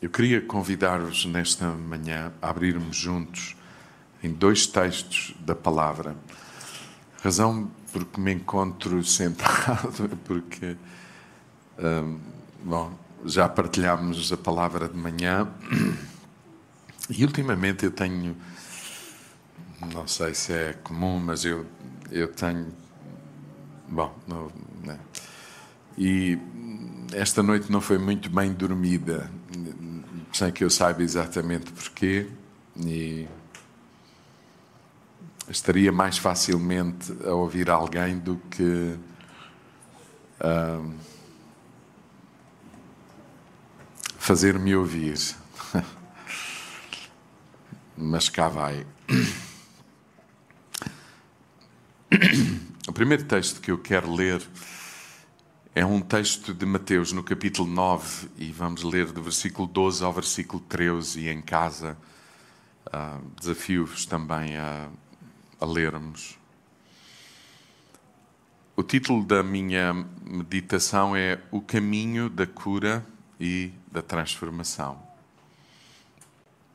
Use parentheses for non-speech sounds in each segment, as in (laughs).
Eu queria convidar-vos nesta manhã a abrirmos juntos em dois textos da palavra. Razão porque me encontro (laughs) sentado é porque, hum, bom, já partilhámos a palavra de manhã e ultimamente eu tenho, não sei se é comum, mas eu, eu tenho, bom, não, né? e esta noite não foi muito bem dormida sem que eu saiba exatamente porquê, e estaria mais facilmente a ouvir alguém do que uh, fazer-me ouvir. (laughs) Mas cá vai. (coughs) O primeiro texto que eu quero ler é um texto de Mateus, no capítulo 9, e vamos ler do versículo 12 ao versículo 13, e em casa uh, desafio-vos também a, a lermos. O título da minha meditação é O Caminho da Cura e da Transformação.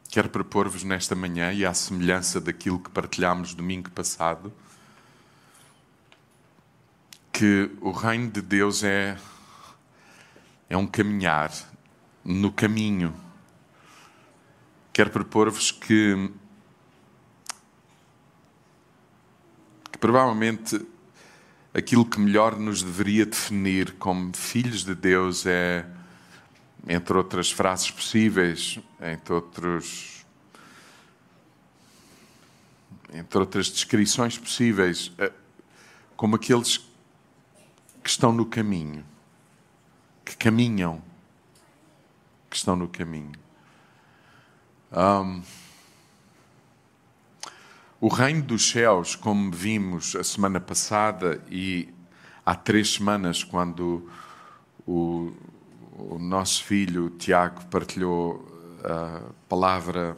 Quero propor-vos nesta manhã, e à semelhança daquilo que partilhámos domingo passado, que o reino de Deus é, é um caminhar no caminho. Quero propor-vos que, que provavelmente aquilo que melhor nos deveria definir como filhos de Deus é, entre outras frases possíveis, entre outros entre outras descrições possíveis, eh, como aqueles que estão no caminho, que caminham, que estão no caminho. Um, o reino dos céus, como vimos a semana passada e há três semanas, quando o, o nosso filho Tiago partilhou a palavra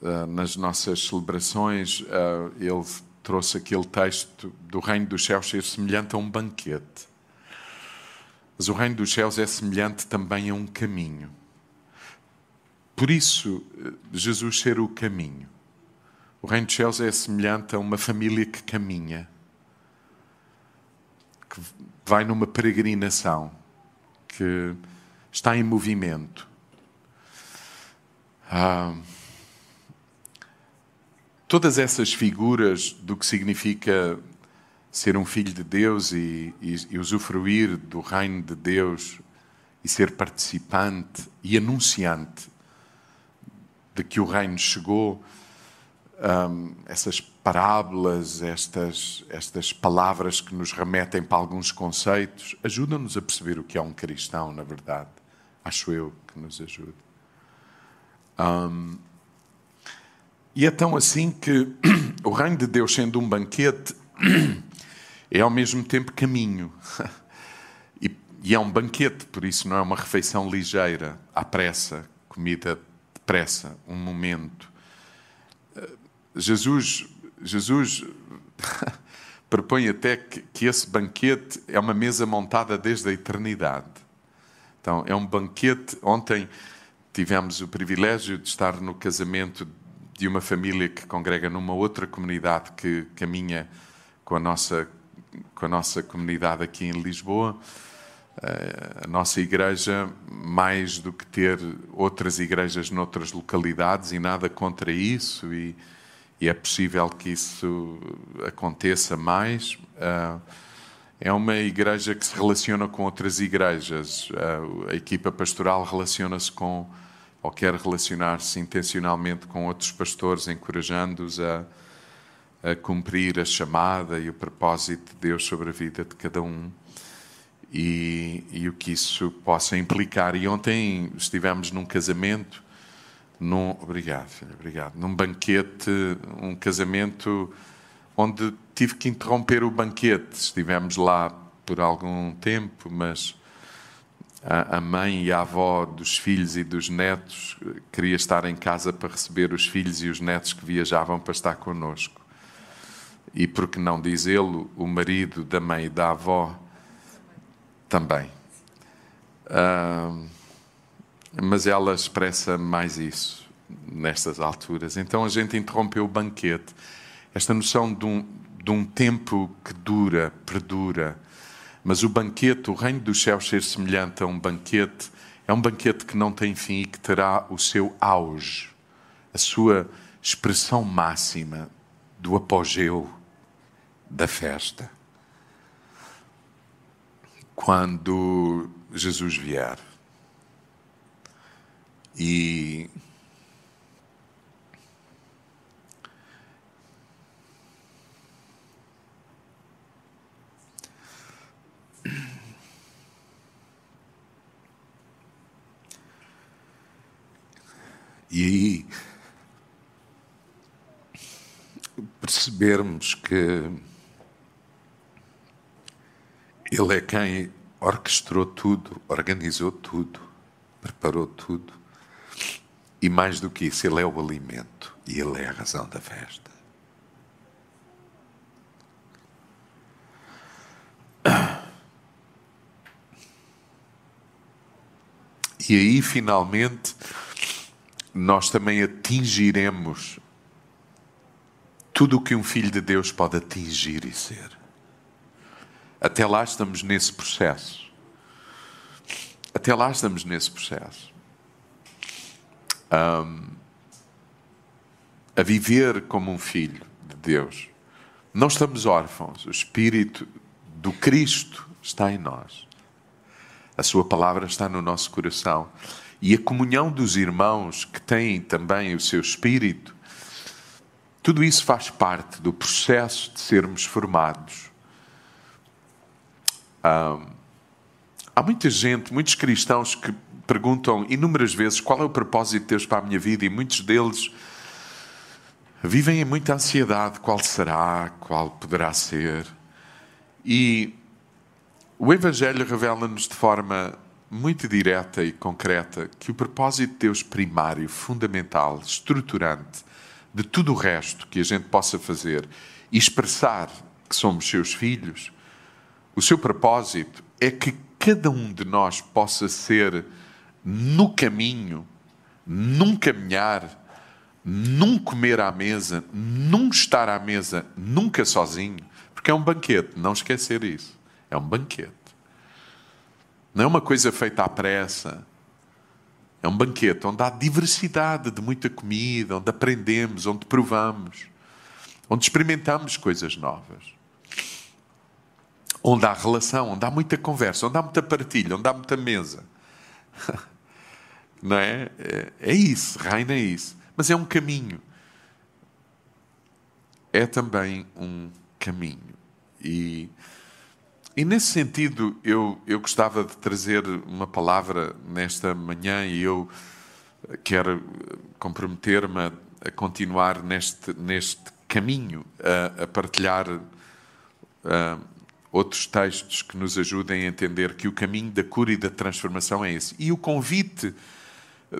uh, nas nossas celebrações, uh, ele trouxe aquele texto do reino dos céus ser semelhante a um banquete. Mas o reino dos céus é semelhante também a um caminho. Por isso, Jesus ser o caminho. O reino dos céus é semelhante a uma família que caminha, que vai numa peregrinação, que está em movimento. Ah, todas essas figuras do que significa ser um filho de Deus e, e, e, usufruir do reino de Deus e ser participante e anunciante de que o reino chegou, um, essas parábolas, estas, estas palavras que nos remetem para alguns conceitos, ajudam-nos a perceber o que é um cristão, na verdade. Acho eu que nos ajuda. Um, e é tão assim que (clears throat) o reino de Deus, sendo um banquete, (clears throat) é ao mesmo tempo caminho. (laughs) E, e, é um banquete, por isso não é uma refeição ligeira, à pressa, comida depressa, um momento. Jesus, Jesus (laughs) propõe até que, que esse banquete é uma mesa montada desde a eternidade. Então, é um banquete. Ontem tivemos o privilégio de estar no casamento de uma família que congrega numa outra comunidade que caminha com a nossa, com a nossa comunidade aqui em Lisboa. Eh, a nossa igreja, mais do que ter outras igrejas noutras localidades, e nada contra isso, e, e é possível que isso aconteça mais. Eh, é uma igreja que se relaciona com outras igrejas. Eh, a equipa pastoral relaciona-se com ou quer relacionar-se intencionalmente com outros pastores, encorajando-os a, a cumprir a chamada e o propósito de Deus sobre a vida de cada um e, e o que isso possa implicar. E ontem estivemos num casamento, num, obrigado, filha, obrigado, num banquete, um casamento onde tive que interromper o banquete. Estivemos lá por algum tempo, mas a mãe e a avó dos filhos e dos netos queria estar em casa para receber os filhos e os netos que viajavam para estar conosco. E por que não dizê-lo, o marido da mãe e da avó também. mas ela expressa mais isso nestas alturas. Então a gente interrompeu o banquete. Esta noção de um, de um tempo que dura, perdura. Mas o banquete, o reino dos céus ser semelhante a um banquete, é um banquete que não tem fim e que terá o seu auge, a sua expressão máxima do apogeu da festa. Quando Jesus vier. E E aí percebermos que Ele é quem orquestrou tudo, organizou tudo, preparou tudo. E mais do que isso, Ele é o alimento e Ele é a razão da festa. E aí, finalmente, nós também atingiremos tudo o que um filho de Deus pode atingir e ser. Até lá estamos nesse processo. Até lá estamos nesse processo. Um, a viver como um filho de Deus. Não estamos órfãos. O Espírito do Cristo está em nós. A Sua palavra está no nosso coração. E a comunhão dos irmãos que têm também o seu Espírito, tudo isso faz parte do processo de sermos formados. há muita gente, muitos cristãos que perguntam inúmeras vezes qual é o propósito de Deus para a minha vida, e muitos deles vivem em muita ansiedade: qual será, qual poderá ser. E o Evangelho revela-nos de forma muito direta e concreta que o propósito de Deus primário, fundamental, estruturante de tudo o resto que a gente possa fazer e expressar que somos seus filhos, o seu propósito é que cada um de nós possa ser no caminho, num caminhar, num comer à mesa, num estar à mesa, nunca sozinho, porque é um banquete, não esquecer isso. É um banquete. Não é uma coisa feita à pressa. É um banquete onde há diversidade de muita comida, onde aprendemos, onde provamos, onde experimentamos coisas novas. Onde há relação, onde há muita conversa, onde há muita partilha, onde há muita mesa. (laughs) Não é? É, é isso, reina é isso. Mas é um caminho. É também um caminho. E e nesse sentido, eu, eu gostava de trazer uma palavra nesta manhã e eu quero comprometer-me a, a, continuar neste, neste caminho, a, a partilhar a, outros textos que nos ajudem a entender que o caminho da cura e da transformação é esse. E o convite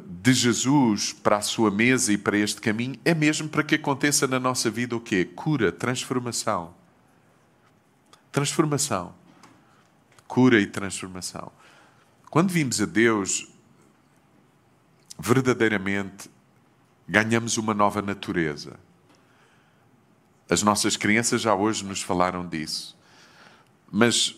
de Jesus para a sua mesa e para este caminho é mesmo para que aconteça na nossa vida o quê? Cura, transformação. Transformação cura e transformação. Quando vimos a Deus, verdadeiramente ganhamos uma nova natureza. As nossas crianças já hoje nos falaram disso. Mas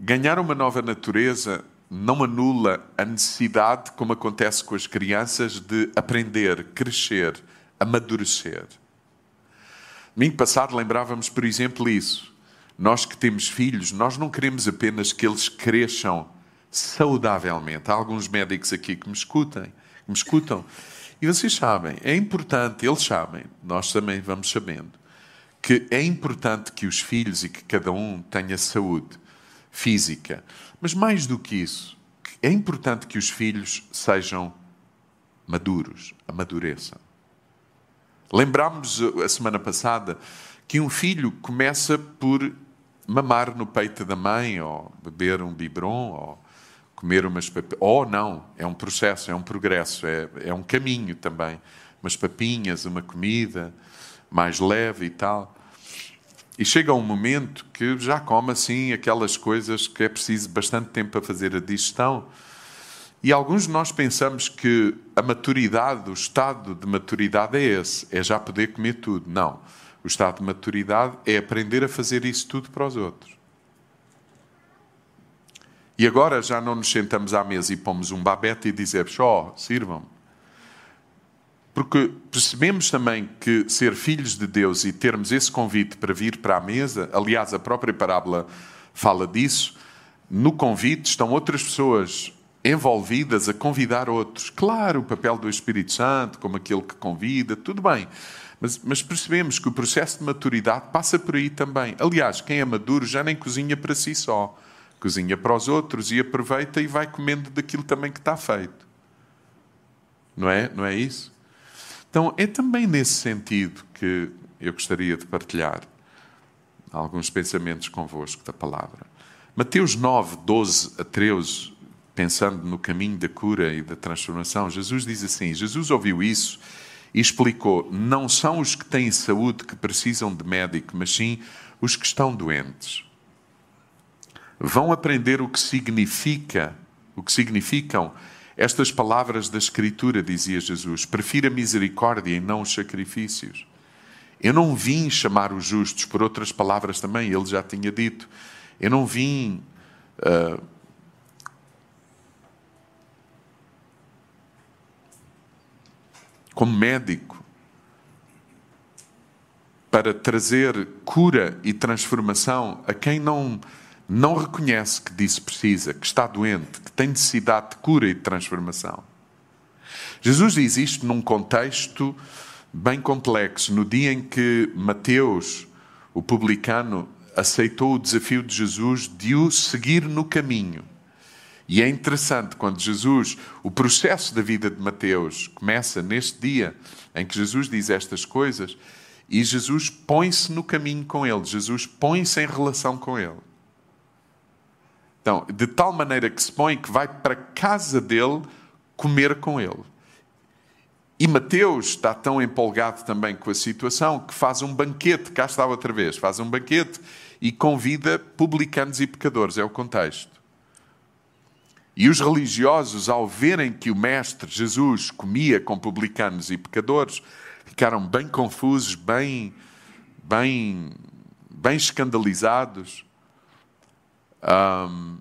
ganhar uma nova natureza não anula a necessidade, como acontece com as crianças, de aprender, crescer, amadurecer. Domingo passado lembrávamos, por exemplo, isso. Nós que temos filhos, nós não queremos apenas que eles cresçam saudavelmente. Há alguns médicos aqui que me escutem, que me escutam. E vocês sabem, é importante, eles sabem, nós também vamos sabendo, que é importante que os filhos e que cada um tenha saúde física. Mas mais do que isso, é importante que os filhos sejam maduros, amadureçam. Lembrámos a semana passada que um filho começa por mamar no peito da mãe, ou beber um biberon, ou comer umas papinhas. Ou não, é um processo, é um progresso, é, é um caminho também. Umas papinhas, uma comida mais leve e tal. E chega um momento que já come assim aquelas coisas que é preciso bastante tempo para fazer a digestão. E alguns de nós pensamos que a maturidade, o estado de maturidade é esse, é já poder comer tudo. Não. O estado de maturidade é aprender a fazer isso tudo para os outros. E agora já não nos sentamos à mesa e pomos um babete e dizemos, ó, oh, sirvam-me. Porque percebemos também que ser filhos de Deus e termos esse convite para vir para a mesa, aliás, a própria parábola fala disso, no convite estão outras pessoas envolvidas a convidar outros. Claro, o papel do Espírito Santo, como aquele que convida, tudo bem. Mas, mas, percebemos que o processo de maturidade passa por aí também. Aliás, quem é maduro já nem cozinha para si só cozinha para os outros e aproveita e vai comendo daquilo também que está feito. Não é? Não é isso? Então, é também nesse sentido que eu gostaria de partilhar alguns pensamentos convosco da palavra. Mateus 9, 12 a 13, pensando no caminho da cura e da transformação, Jesus diz assim: Jesus ouviu isso e explicou: Não são os que têm saúde que precisam de médico, mas sim os que estão doentes vão aprender o que significa, o que significam estas palavras da Escritura, dizia Jesus. Prefira a misericórdia e não os sacrifícios. Eu não vim chamar os justos, por outras palavras também, ele já tinha dito. Eu não vim. Uh, como médico, para trazer cura e transformação a quem não não reconhece que disso precisa, que está doente, que tem necessidade de cura e de transformação. Jesus diz isto num contexto bem complexo. No dia em que Mateus, o publicano, aceitou o desafio de Jesus de o seguir no caminho. E é interessante quando Jesus, o processo da vida de Mateus começa neste dia em que Jesus diz estas coisas e Jesus põe-se no caminho com ele, Jesus põe-se em relação com ele. Então, de tal maneira que se põe que vai para casa dele comer com ele. E Mateus está tão empolgado também com a situação que faz um banquete, cá está outra vez, faz um banquete e convida publicanos e pecadores, é o contexto. E os religiosos, ao verem que o Mestre Jesus comia com publicanos e pecadores, ficaram bem confusos, bem, bem, bem escandalizados. Um,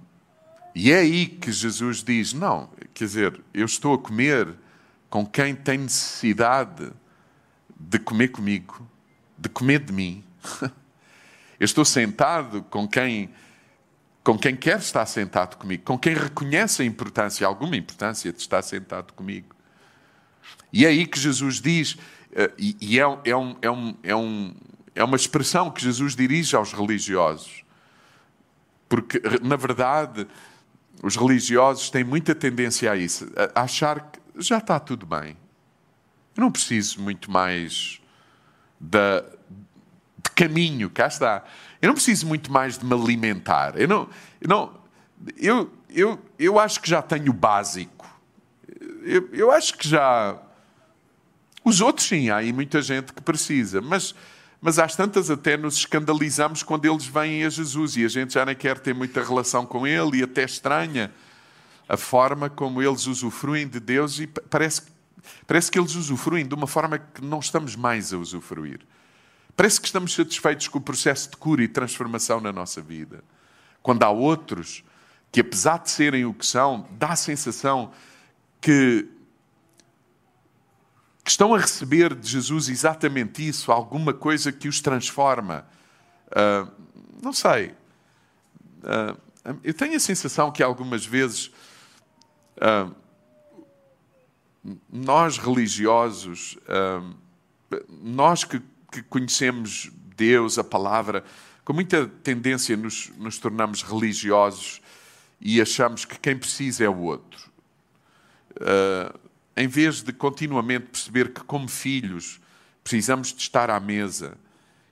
e é aí que Jesus diz: Não, quer dizer, eu estou a comer com quem tem necessidade de comer comigo, de comer de mim. (laughs) Eu estou sentado com quem, com quem quer estar sentado comigo, com quem reconhece a importância, alguma importância de estar sentado comigo. E é aí que Jesus diz, eh, e é, é, um, é, um, é, um, é uma expressão que Jesus dirige aos religiosos. Porque, na verdade, os religiosos têm muita tendência a isso, a achar que já está tudo bem. Eu não preciso muito mais de, de caminho, cá está. Eu não preciso muito mais de me alimentar. Eu não, eu não, eu, eu, eu acho que já tenho o básico. Eu, eu acho que já. Os outros, sim, há aí muita gente que precisa, mas mas às tantas até nos escandalizamos quando eles vêm a Jesus e a gente já nem quer ter muita relação com ele e até estranha a forma como eles usufruem de Deus e parece, parece que eles usufruem de uma forma que não estamos mais a usufruir. Parece que estamos satisfeitos com o processo de cura e transformação na nossa vida. Quando há outros que, apesar de serem o que são, dá a sensação que que estão a receber de Jesus exatamente isso, alguma coisa que os transforma. Uh, não sei. Uh, eu tenho a sensação que algumas vezes uh, nós religiosos, nós que, que, conhecemos Deus, a palavra, com muita tendência nos, nos tornamos religiosos e achamos que quem precisa é o outro. Uh, em vez de continuamente perceber que, como filhos, precisamos de estar à mesa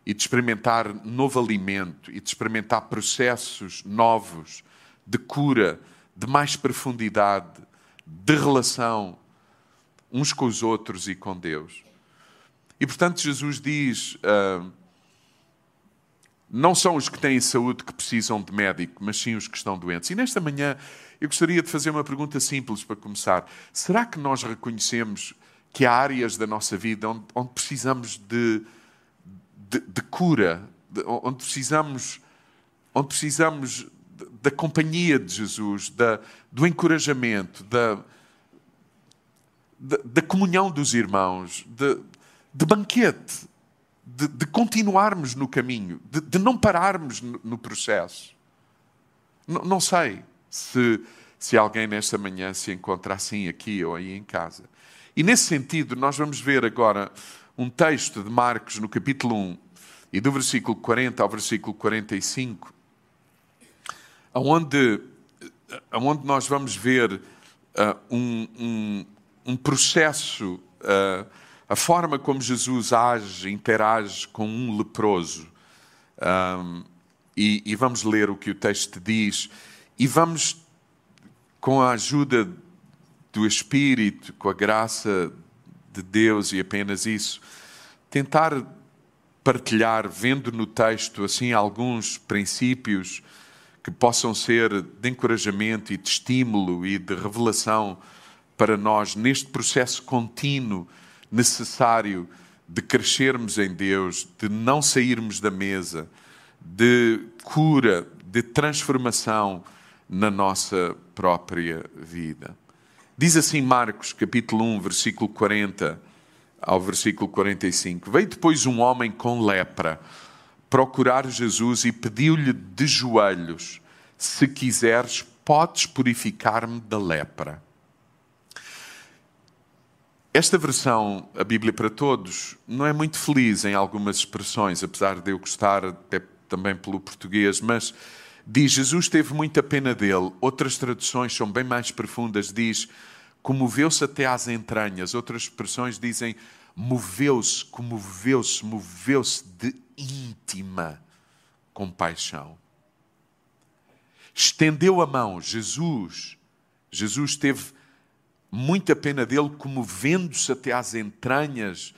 e de experimentar novo alimento e de experimentar processos novos de cura, de mais profundidade, de relação uns com os outros e com Deus. E portanto, Jesus diz: uh, Não são os que têm saúde que precisam de médico, mas sim os que estão doentes. E nesta manhã eu gostaria de fazer uma pergunta simples para começar. Será que nós reconhecemos que há áreas da nossa vida onde, onde precisamos de, de, de cura, de, onde precisamos, onde precisamos da companhia de Jesus, da, do encorajamento, da, da, da comunhão dos irmãos, de, de banquete, de, de, continuarmos no caminho, de, de não pararmos no, no processo. N não sei se, se alguém nesta manhã se encontra assim aqui ou aí em casa. E nesse sentido, nós vamos ver agora um texto de Marcos no capítulo 1 e do versículo 40 ao versículo 45, onde, onde nós vamos ver uh, um, um, um, processo, uh, a forma como Jesus age, interage com um leproso. Um, e, e vamos ler o que o texto diz, e vamos, com a ajuda do Espírito, com a graça de Deus e apenas isso, tentar partilhar, vendo no texto assim alguns princípios que possam ser de encorajamento e de estímulo e de revelação para nós neste processo contínuo necessário de crescermos em Deus, de não sairmos da mesa, de cura, de transformação na nossa própria vida. Diz assim Marcos, capítulo 1, versículo 40 ao versículo 45. Veio depois um homem com lepra procurar Jesus e pediu-lhe de joelhos: Se quiseres, podes purificar-me da lepra. Esta versão, a Bíblia para Todos, não é muito feliz em algumas expressões, apesar de eu gostar até também pelo português, mas diz: Jesus teve muita pena dele. Outras traduções são bem mais profundas, diz: comoveu-se até às entranhas. Outras expressões dizem: moveu-se, comoveu-se, moveu-se de íntima compaixão. Estendeu a mão, Jesus, Jesus teve muita pena dele, comovendo-se até às entranhas,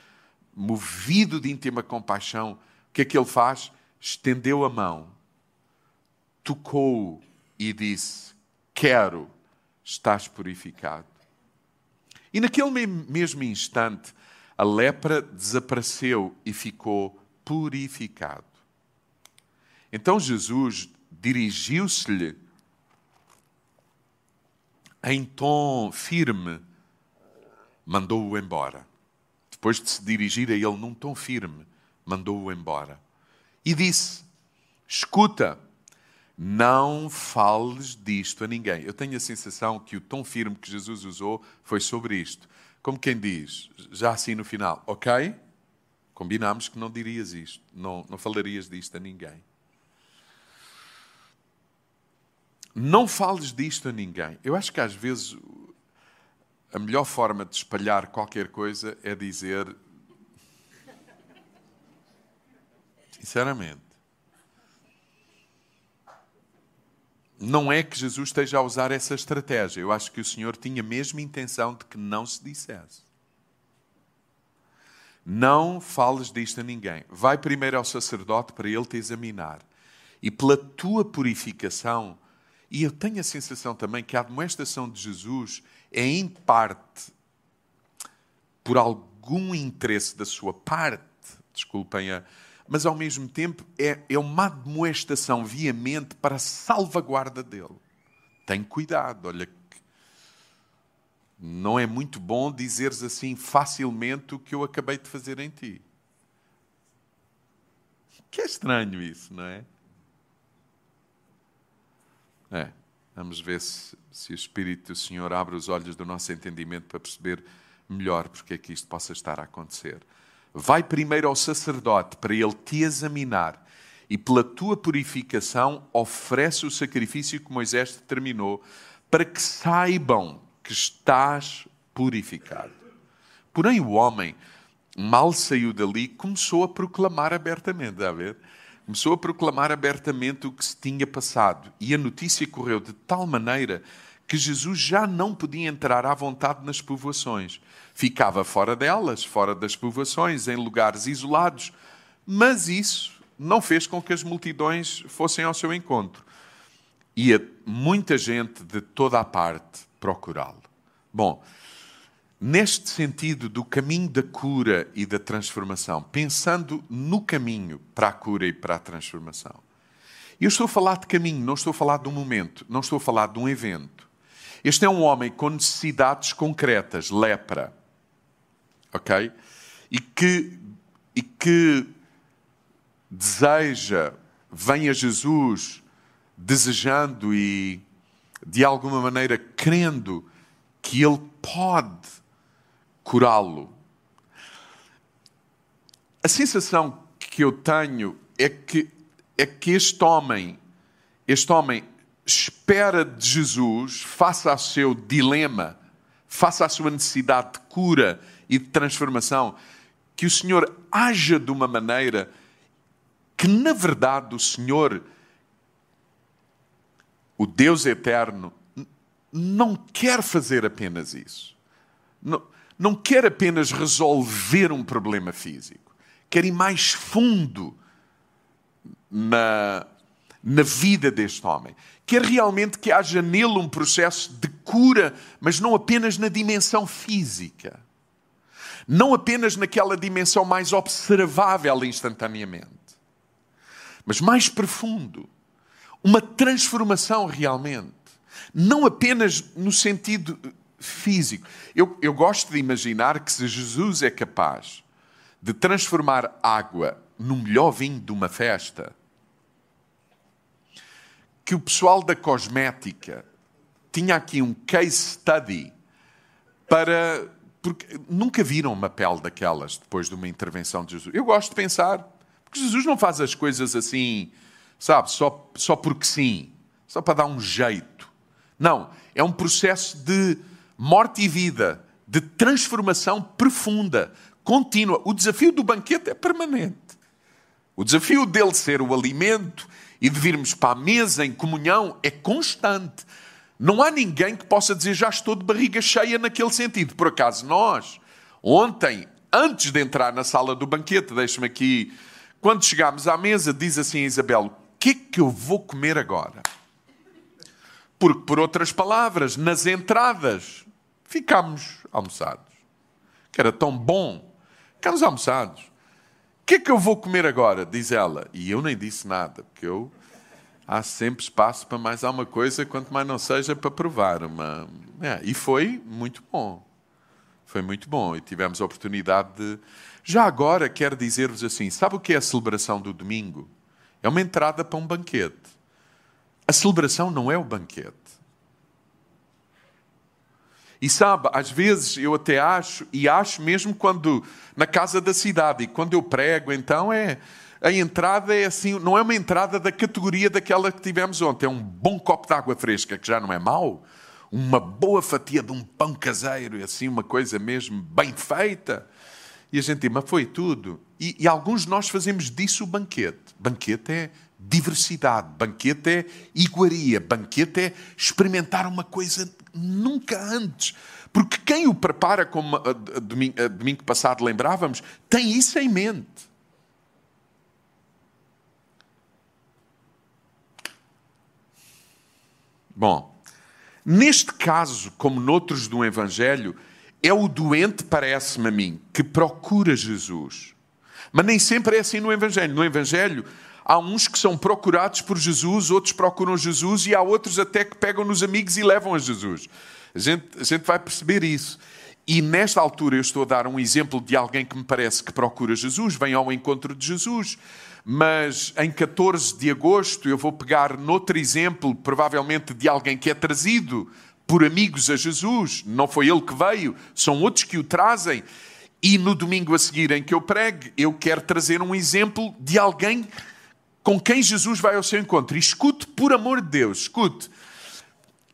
movido de íntima compaixão. O que é que ele faz? Estendeu a mão, tocou e disse: Quero, estás purificado. E naquele mesmo instante, a lepra desapareceu e ficou purificado. Então Jesus dirigiu-se-lhe em tom firme, mandou-o embora. Depois de se dirigir a ele num tom firme, mandou-o embora. E disse: Escuta, não fales disto a ninguém. Eu tenho a sensação que o tom firme que Jesus usou foi sobre isto. Como quem diz, já assim no final, ok? Combinámos que não dirias isto, não, não falarias disto a ninguém. Não fales disto a ninguém. Eu acho que às vezes a melhor forma de espalhar qualquer coisa é dizer. Sinceramente. Não é que Jesus esteja a usar essa estratégia. Eu acho que o Senhor tinha mesmo intenção de que não se dissesse. Não fales disto a ninguém. Vai primeiro ao sacerdote para ele te examinar. E pela tua purificação, e eu tenho a sensação também que a demonstração de Jesus é em parte por algum interesse da sua parte, desculpem a, mas ao mesmo tempo é, é uma admoestação veemente para a salvaguarda dele. Tem cuidado, olha não é muito bom dizeres assim facilmente o que eu acabei de fazer em ti. Que é estranho isso, não é? É. Vamos ver se, se o Espírito do Senhor abre os olhos do nosso entendimento para perceber melhor porque é que isto possa estar a acontecer. Vai primeiro ao sacerdote para ele te examinar e pela tua purificação oferece o sacrifício que Moisés determinou para que saibam que estás purificado. Porém, o homem, mal saiu dali, começou a proclamar abertamente, a ver? Começou a proclamar abertamente o que se tinha passado. E a notícia correu de tal maneira que Jesus já não podia entrar à vontade nas povoações. Ficava fora delas, fora das povoações, em lugares isolados. Mas isso não fez com que as multidões fossem ao seu encontro. Ia muita gente de toda a parte procurá-lo. Bom, neste sentido do caminho da cura e da transformação, pensando no caminho para a cura e para a transformação. Eu estou a falar de caminho, não estou a falar de um momento, não estou a falar de um evento. Este é um homem com necessidades concretas, lepra, ok? E que, e que deseja, vem a Jesus desejando e de alguma maneira crendo que Ele pode curá-lo. A sensação que eu tenho é que, é que este homem, este homem espera de Jesus, face ao seu dilema, face à sua necessidade de cura e de transformação, que o Senhor haja de uma maneira que, na verdade, o Senhor, o Deus eterno, não quer fazer apenas isso. Não, não quer apenas resolver um problema físico, quer ir mais fundo na, na vida deste homem. Quer realmente que haja nele um processo de cura, mas não apenas na dimensão física. Não apenas naquela dimensão mais observável instantaneamente, mas mais profundo. Uma transformação realmente. Não apenas no sentido físico. Eu, eu gosto de imaginar que se Jesus é capaz de transformar água no melhor vinho de uma festa, que o pessoal da cosmética tinha aqui um case study para. Porque nunca viram uma pele daquelas depois de uma intervenção de Jesus. Eu gosto de pensar, porque Jesus não faz as coisas assim, sabe, só, só porque sim, só para dar um jeito. Não, é um processo de morte e vida, de transformação profunda, contínua. O desafio do banquete é permanente. O desafio dele ser o alimento e de virmos para a mesa em comunhão é constante. Não há ninguém que possa dizer já estou de barriga cheia naquele sentido. Por acaso nós, ontem, antes de entrar na sala do banquete, deixe-me aqui, quando chegámos à mesa, diz assim a Isabel: O que é que eu vou comer agora? Porque, por outras palavras, nas entradas, ficámos almoçados. Que era tão bom. Ficámos almoçados. O que é que eu vou comer agora? Diz ela. E eu nem disse nada, porque eu. Há sempre espaço para mais alguma coisa, quanto mais não seja para provar. Uma... É, e foi muito bom. Foi muito bom. E tivemos a oportunidade de. Já agora quero dizer-vos assim: sabe o que é a celebração do domingo? É uma entrada para um banquete. A celebração não é o banquete. E sabe, às vezes eu até acho, e acho mesmo quando na casa da cidade, e quando eu prego, então é. A entrada é assim, não é uma entrada da categoria daquela que tivemos ontem, é um bom copo de água fresca, que já não é mau, uma boa fatia de um pão caseiro, e assim, uma coisa mesmo bem feita. E a gente diz, mas foi tudo. E, e alguns de nós fazemos disso o banquete. Banquete é diversidade, banquete é iguaria, banquete é experimentar uma coisa nunca antes. Porque quem o prepara, como a, a, domingo, a domingo passado lembrávamos, tem isso em mente. Bom, neste caso, como noutros do Evangelho, é o doente, parece-me a mim, que procura Jesus. Mas nem sempre é assim no Evangelho. No Evangelho, há uns que são procurados por Jesus, outros procuram Jesus e há outros até que pegam nos amigos e levam a Jesus. A gente, a gente vai perceber isso. E nesta altura eu estou a dar um exemplo de alguém que me parece que procura Jesus, vem ao encontro de Jesus. Mas em 14 de agosto eu vou pegar noutro exemplo, provavelmente de alguém que é trazido por amigos a Jesus. Não foi ele que veio, são outros que o trazem. E no domingo a seguir em que eu pregue, eu quero trazer um exemplo de alguém com quem Jesus vai ao seu encontro. E escute, por amor de Deus, escute.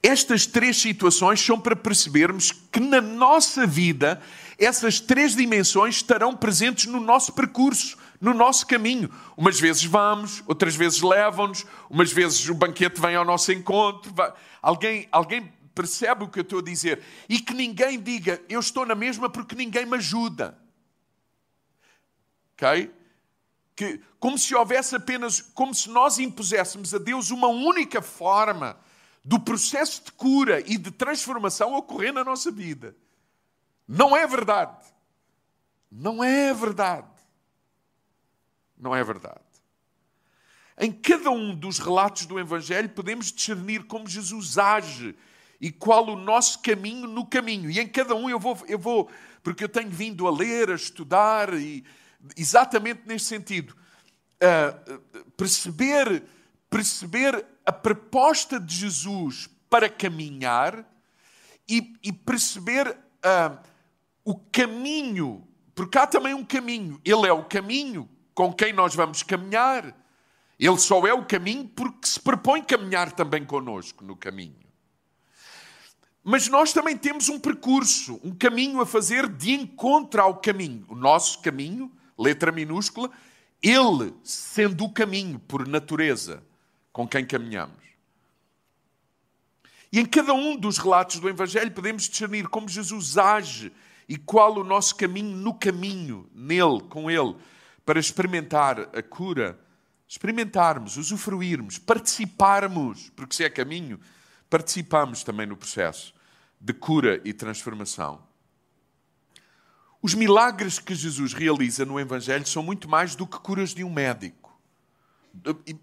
Estas três situações são para percebermos que na nossa vida essas três dimensões estarão presentes no nosso percurso, no nosso caminho. Umas vezes vamos, outras vezes levam-nos, umas vezes o banquete vem ao nosso encontro. Alguém, alguém percebe o que eu estou a dizer? E que ninguém diga, eu estou na mesma porque ninguém me ajuda. Ok? Que, como se houvesse apenas, como se nós impuséssemos a Deus uma única forma do processo de cura e de transformação ocorrer na nossa vida. Não é verdade. Não é verdade. Não é verdade. Em cada um dos relatos do Evangelho podemos discernir como Jesus age e qual o nosso caminho no caminho. E em cada um eu vou, eu vou porque eu tenho vindo a ler, a estudar, e exatamente neste sentido, uh, perceber, perceber a proposta de Jesus para caminhar e, e perceber uh, o caminho, porque há também um caminho. Ele é o caminho com quem nós vamos caminhar. Ele só é o caminho porque se propõe caminhar também conosco no caminho. Mas nós também temos um percurso, um caminho a fazer de encontro ao caminho. O nosso caminho, letra minúscula, ele sendo o caminho por natureza com quem caminhamos. E em cada um dos relatos do Evangelho podemos discernir como Jesus age e qual o nosso caminho no caminho, nele, com ele, para experimentar a cura experimentarmos, usufruirmos, participarmos, porque se é caminho, participamos também no processo de cura e transformação. Os milagres que Jesus realiza no Evangelho são muito mais do que curas de um médico.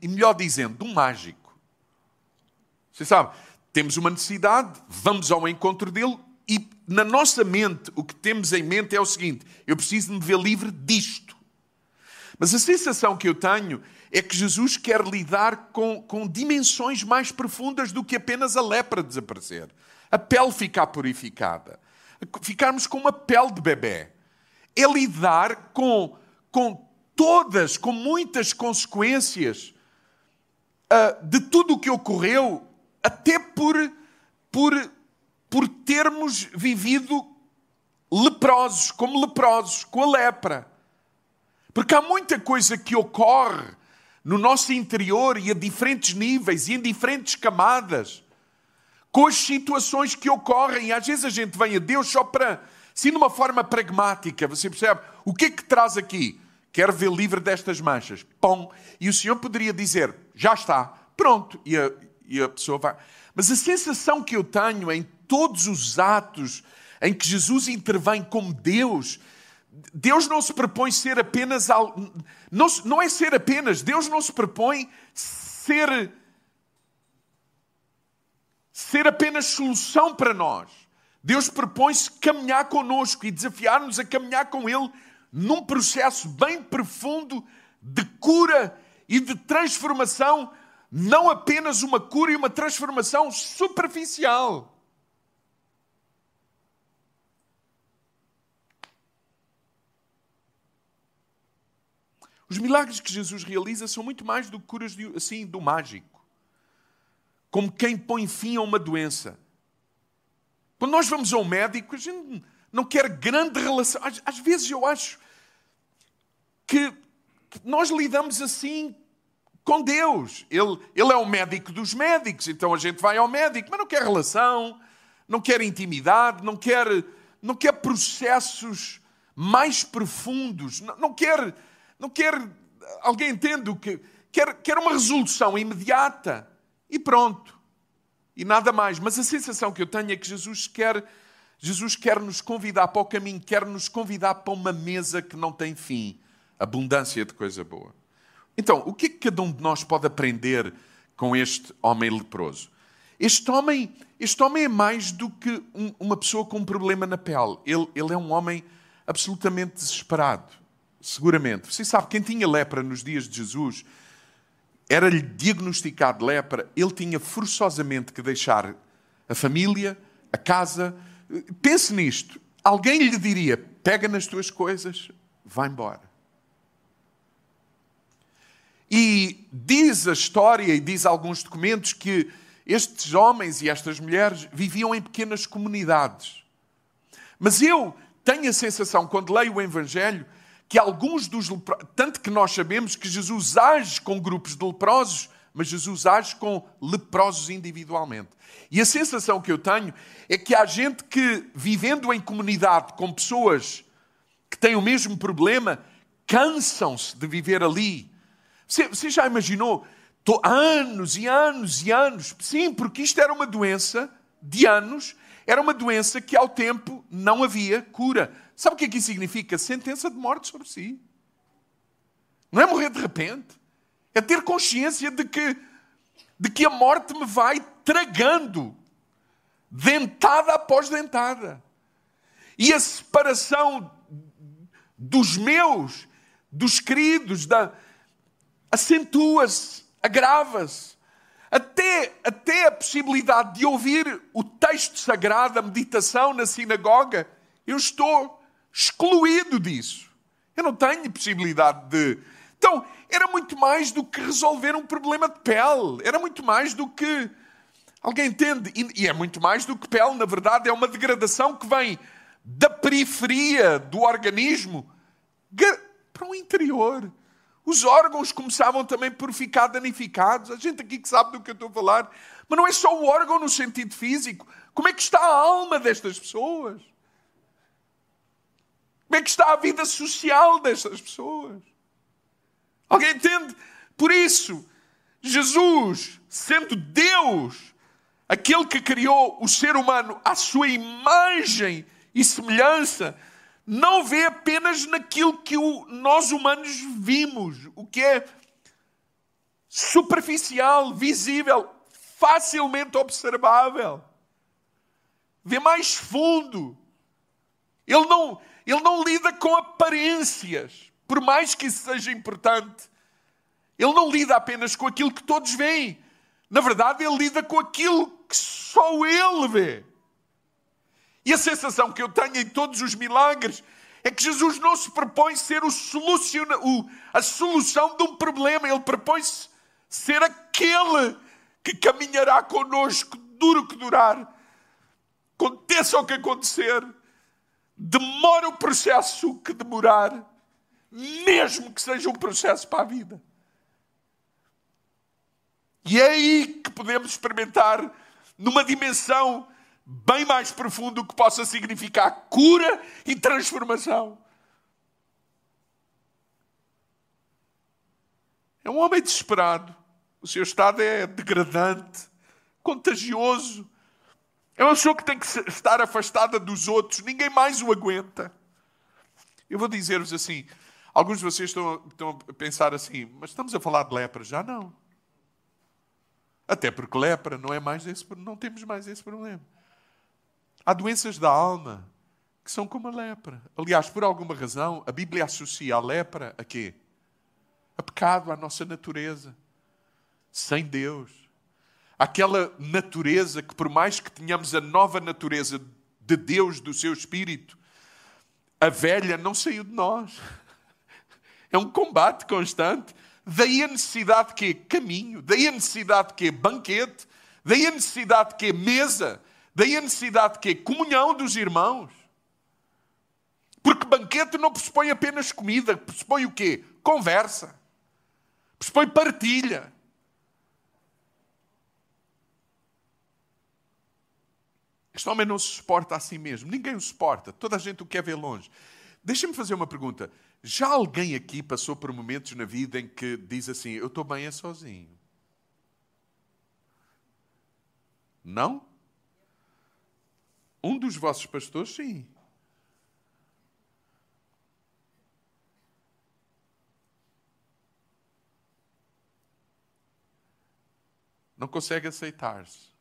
E melhor dizendo, de um mágico. Você sabe, temos uma necessidade, vamos ao encontro dele e na nossa mente o que temos em mente é o seguinte: eu preciso me ver livre disto. Mas a sensação que eu tenho é que Jesus quer lidar com, com dimensões mais profundas do que apenas a lepra desaparecer. A pele ficar purificada. Ficarmos com uma pele de bebê. É lidar com, com todas, com muitas consequências uh, de tudo o que ocorreu, até por, por, por termos vivido leprosos, como leprosos, com a lepra. Porque há muita coisa que ocorre no nosso interior e a diferentes níveis e em diferentes camadas, com as situações que ocorrem. Às vezes a gente vem a Deus só para, sim, de uma forma pragmática. Você percebe? O que é que traz aqui? Quero ver livre destas manchas. Pão. E o Senhor poderia dizer: já está, pronto. E a, e a pessoa vai. Mas a sensação que eu tenho em todos os atos em que Jesus intervém como Deus Deus não se propõe ser apenas. Não, não é ser apenas. Deus não se propõe ser. Ser apenas solução para nós. Deus propõe-se caminhar conosco e desafiar-nos a caminhar com Ele num processo bem profundo de cura e de transformação, não apenas uma cura e uma transformação superficial. Os milagres que Jesus realiza são muito mais do que curas de, assim, do mágico. Como quem põe fim a uma doença. Quando nós vamos ao médico, a gente não quer grande relação. Às, às vezes eu acho que nós lidamos assim com Deus. Ele, ele é o médico dos médicos, então a gente vai ao médico, mas não quer relação, não quer intimidade, não quer, não quer processos mais profundos, não, não quer não quer. Alguém entende o que. Quer, quer uma resolução imediata e pronto. E nada mais. Mas a sensação que eu tenho é que Jesus quer. Jesus quer nos convidar para o caminho, quer nos convidar para uma mesa que não tem fim abundância de coisa boa. Então, o que é que cada um de nós pode aprender com este homem leproso? Este homem, este homem é mais do que um, uma pessoa com um problema na pele. Ele, ele é um homem absolutamente desesperado seguramente. Você sabe, quem tinha lepra nos dias de Jesus, era-lhe diagnosticado lepra, ele tinha forçosamente que deixar a família, a casa. Pense nisto. Alguém lhe diria: pega nas tuas coisas, vai embora. E diz a história e diz alguns documentos que estes homens e estas mulheres viviam em pequenas comunidades. Mas eu tenho a sensação, quando leio o Evangelho, que alguns dos leprosos, tanto que nós sabemos que Jesus age com grupos de leprosos, mas Jesus age com leprosos individualmente. E a sensação que eu tenho é que há gente que, vivendo em comunidade com pessoas que têm o mesmo problema, cansam-se de viver ali. Você, você já imaginou? Tô, anos e anos e anos. Sim, porque isto era uma doença de anos, era uma doença que ao tempo não havia cura. Sabe o que é que isso significa? Sentença de morte sobre si. Não é morrer de repente. É ter consciência de que, de que a morte me vai tragando, dentada após dentada. E a separação dos meus, dos queridos, da, acentua-se, agrava-se. Até, até a possibilidade de ouvir o texto sagrado, a meditação na sinagoga, eu estou excluído disso. Eu não tenho possibilidade de. Então, era muito mais do que resolver um problema de pele. Era muito mais do que. Alguém entende? E é muito mais do que pele, na verdade, é uma degradação que vem da periferia do organismo para o interior. Os órgãos começavam também por ficar danificados. A gente aqui que sabe do que eu estou a falar. Mas não é só o órgão no sentido físico. Como é que está a alma destas pessoas? Como é que está a vida social destas pessoas? Alguém entende? Por isso, Jesus, sendo Deus, aquele que criou o ser humano à sua imagem e semelhança, não vê apenas naquilo que o, nós humanos vimos, o que é superficial, visível, facilmente observável. Vê mais fundo. Ele não, ele não lida com aparências, por mais que isso seja importante. Ele não lida apenas com aquilo que todos veem. Na verdade, ele lida com aquilo que só ele vê. E a sensação que eu tenho em todos os milagres é que Jesus não se propõe ser o soluciona, o, a solução de um problema, ele propõe-se ser aquele que caminhará connosco, duro que durar. Aconteça o que acontecer, demora o processo que demorar, mesmo que seja um processo para a vida. E é aí que podemos experimentar, numa dimensão bem mais profundo que possa significar cura e transformação. É um homem desesperado. O seu estado é degradante, contagioso. É uma pessoa que tem que estar afastada dos outros. Ninguém mais o aguenta. Eu vou dizer-vos assim: alguns de vocês estão, estão a pensar assim, mas estamos a falar de lepra? Já não. Até porque lepra não é mais esse, não temos mais esse problema. Há doenças da alma que são como a lepra. Aliás, por alguma razão, a Bíblia associa a lepra a quê? A pecado, à nossa natureza. Sem Deus. Aquela natureza que, por mais que tenhamos a nova natureza de Deus, do seu Espírito, a velha não saiu de nós. É um combate constante. Daí a necessidade que é caminho, daí a necessidade que é banquete, daí a necessidade que é mesa, Daí a necessidade de quê? Comunhão dos irmãos. Porque banquete não pressupõe apenas comida, pressupõe o quê? Conversa. Pressupõe partilha. Este homem não se suporta a si mesmo. Ninguém o suporta. Toda a gente o quer ver longe. Deixa-me fazer uma pergunta. Já alguém aqui passou por momentos na vida em que diz assim: Eu estou bem é sozinho? Não? Um dos vossos pastores, sim. Não consegue aceitar-se.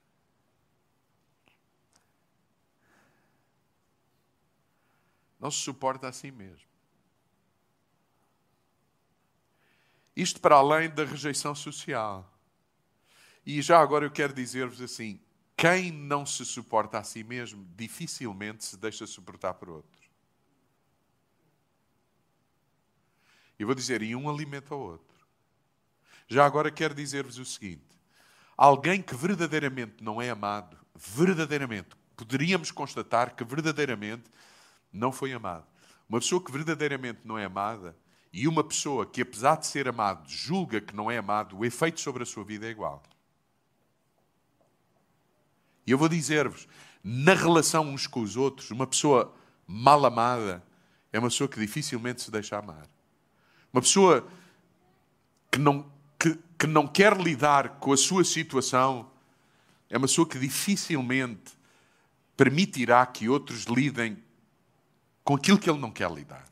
Não se suporta a si mesmo. Isto para além da rejeição social. E já agora eu quero dizer-vos assim: quem não se suporta a si mesmo dificilmente se deixa suportar por outros. E vou dizer, e um alimenta o outro. Já agora quero dizer-vos o seguinte: alguém que verdadeiramente não é amado, verdadeiramente, poderíamos constatar que verdadeiramente não foi amado. Uma pessoa que verdadeiramente não é amada e uma pessoa que, apesar de ser amado, julga que não é amado, o efeito sobre a sua vida é igual. E eu vou dizer-vos, na relação uns com os outros, uma pessoa mal amada é uma pessoa que dificilmente se deixa amar. Uma pessoa que não, que, que não quer lidar com a sua situação é uma pessoa que dificilmente permitirá que outros lidem com aquilo que ele não quer lidar.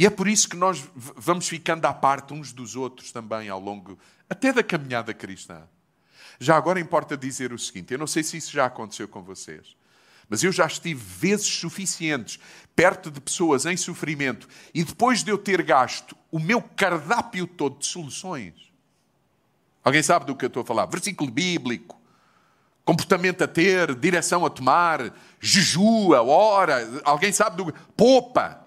E é por isso que nós vamos ficando à parte uns dos outros também ao longo até da caminhada cristã. Já agora importa dizer o seguinte: eu não sei se isso já aconteceu com vocês, mas eu já estive vezes suficientes perto de pessoas em sofrimento e depois de eu ter gasto o meu cardápio todo de soluções. Alguém sabe do que eu estou a falar? Versículo bíblico, comportamento a ter, direção a tomar, jejua, ora, alguém sabe do poupa.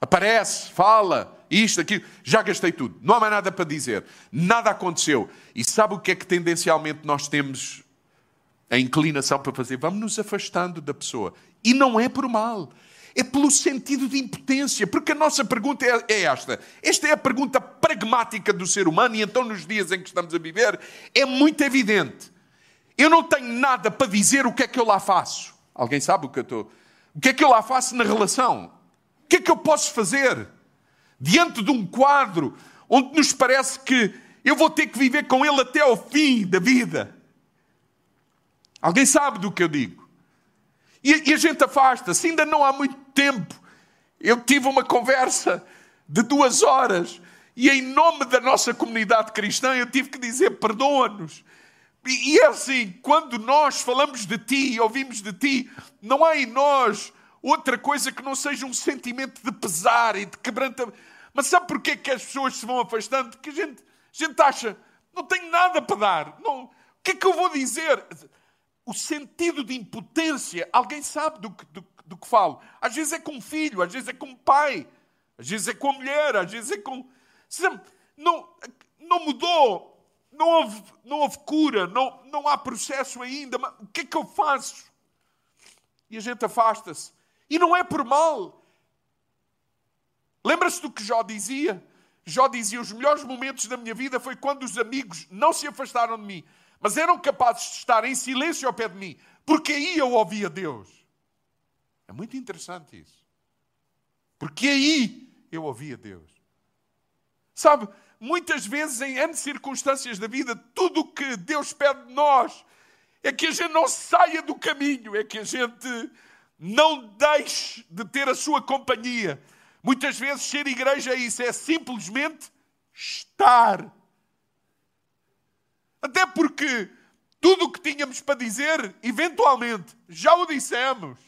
Aparece, fala, isto, aquilo, já gastei tudo, não há mais nada para dizer, nada aconteceu. E sabe o que é que tendencialmente nós temos a inclinação para fazer? Vamos nos afastando da pessoa. E não é por mal, é pelo sentido de impotência, porque a nossa pergunta é, é esta. Esta é a pergunta pragmática do ser humano, e então nos dias em que estamos a viver, é muito evidente. Eu não tenho nada para dizer o que é que eu lá faço. Alguém sabe o que eu estou. O que é que eu lá faço na relação? O que é que eu posso fazer? Diante de um quadro onde nos parece que eu vou ter que viver com ele até ao fim da vida. Alguém sabe do que eu digo? E, e a gente afasta-se. Ainda não há muito tempo eu tive uma conversa de duas horas e, em nome da nossa comunidade cristã, eu tive que dizer: perdoa-nos. E é assim, quando nós falamos de ti e ouvimos de ti, não há em nós outra coisa que não seja um sentimento de pesar e de quebrantamento. Mas sabe porquê que as pessoas se vão afastando? Porque a gente, a gente acha, não tenho nada para dar. Não, o que é que eu vou dizer? O sentido de impotência, alguém sabe do que, do, do que falo. Às vezes é com um filho, às vezes é com um pai, às vezes é com a mulher, às vezes é com. Não, não mudou não houve, não houve cura, não, não há processo ainda, mas o que é que eu faço? E a gente afasta-se. E não é por mal. Lembra-se do que Jó dizia? Jó dizia: os melhores momentos da minha vida foi quando os amigos não se afastaram de mim, mas eram capazes de estar em silêncio ao pé de mim, porque aí eu ouvia Deus. É muito interessante isso. Porque aí eu ouvia Deus. Sabe, muitas vezes em N circunstâncias da vida, tudo o que Deus pede de nós é que a gente não saia do caminho, é que a gente não deixe de ter a sua companhia. Muitas vezes ser igreja é isso, é simplesmente estar. Até porque tudo o que tínhamos para dizer, eventualmente, já o dissemos.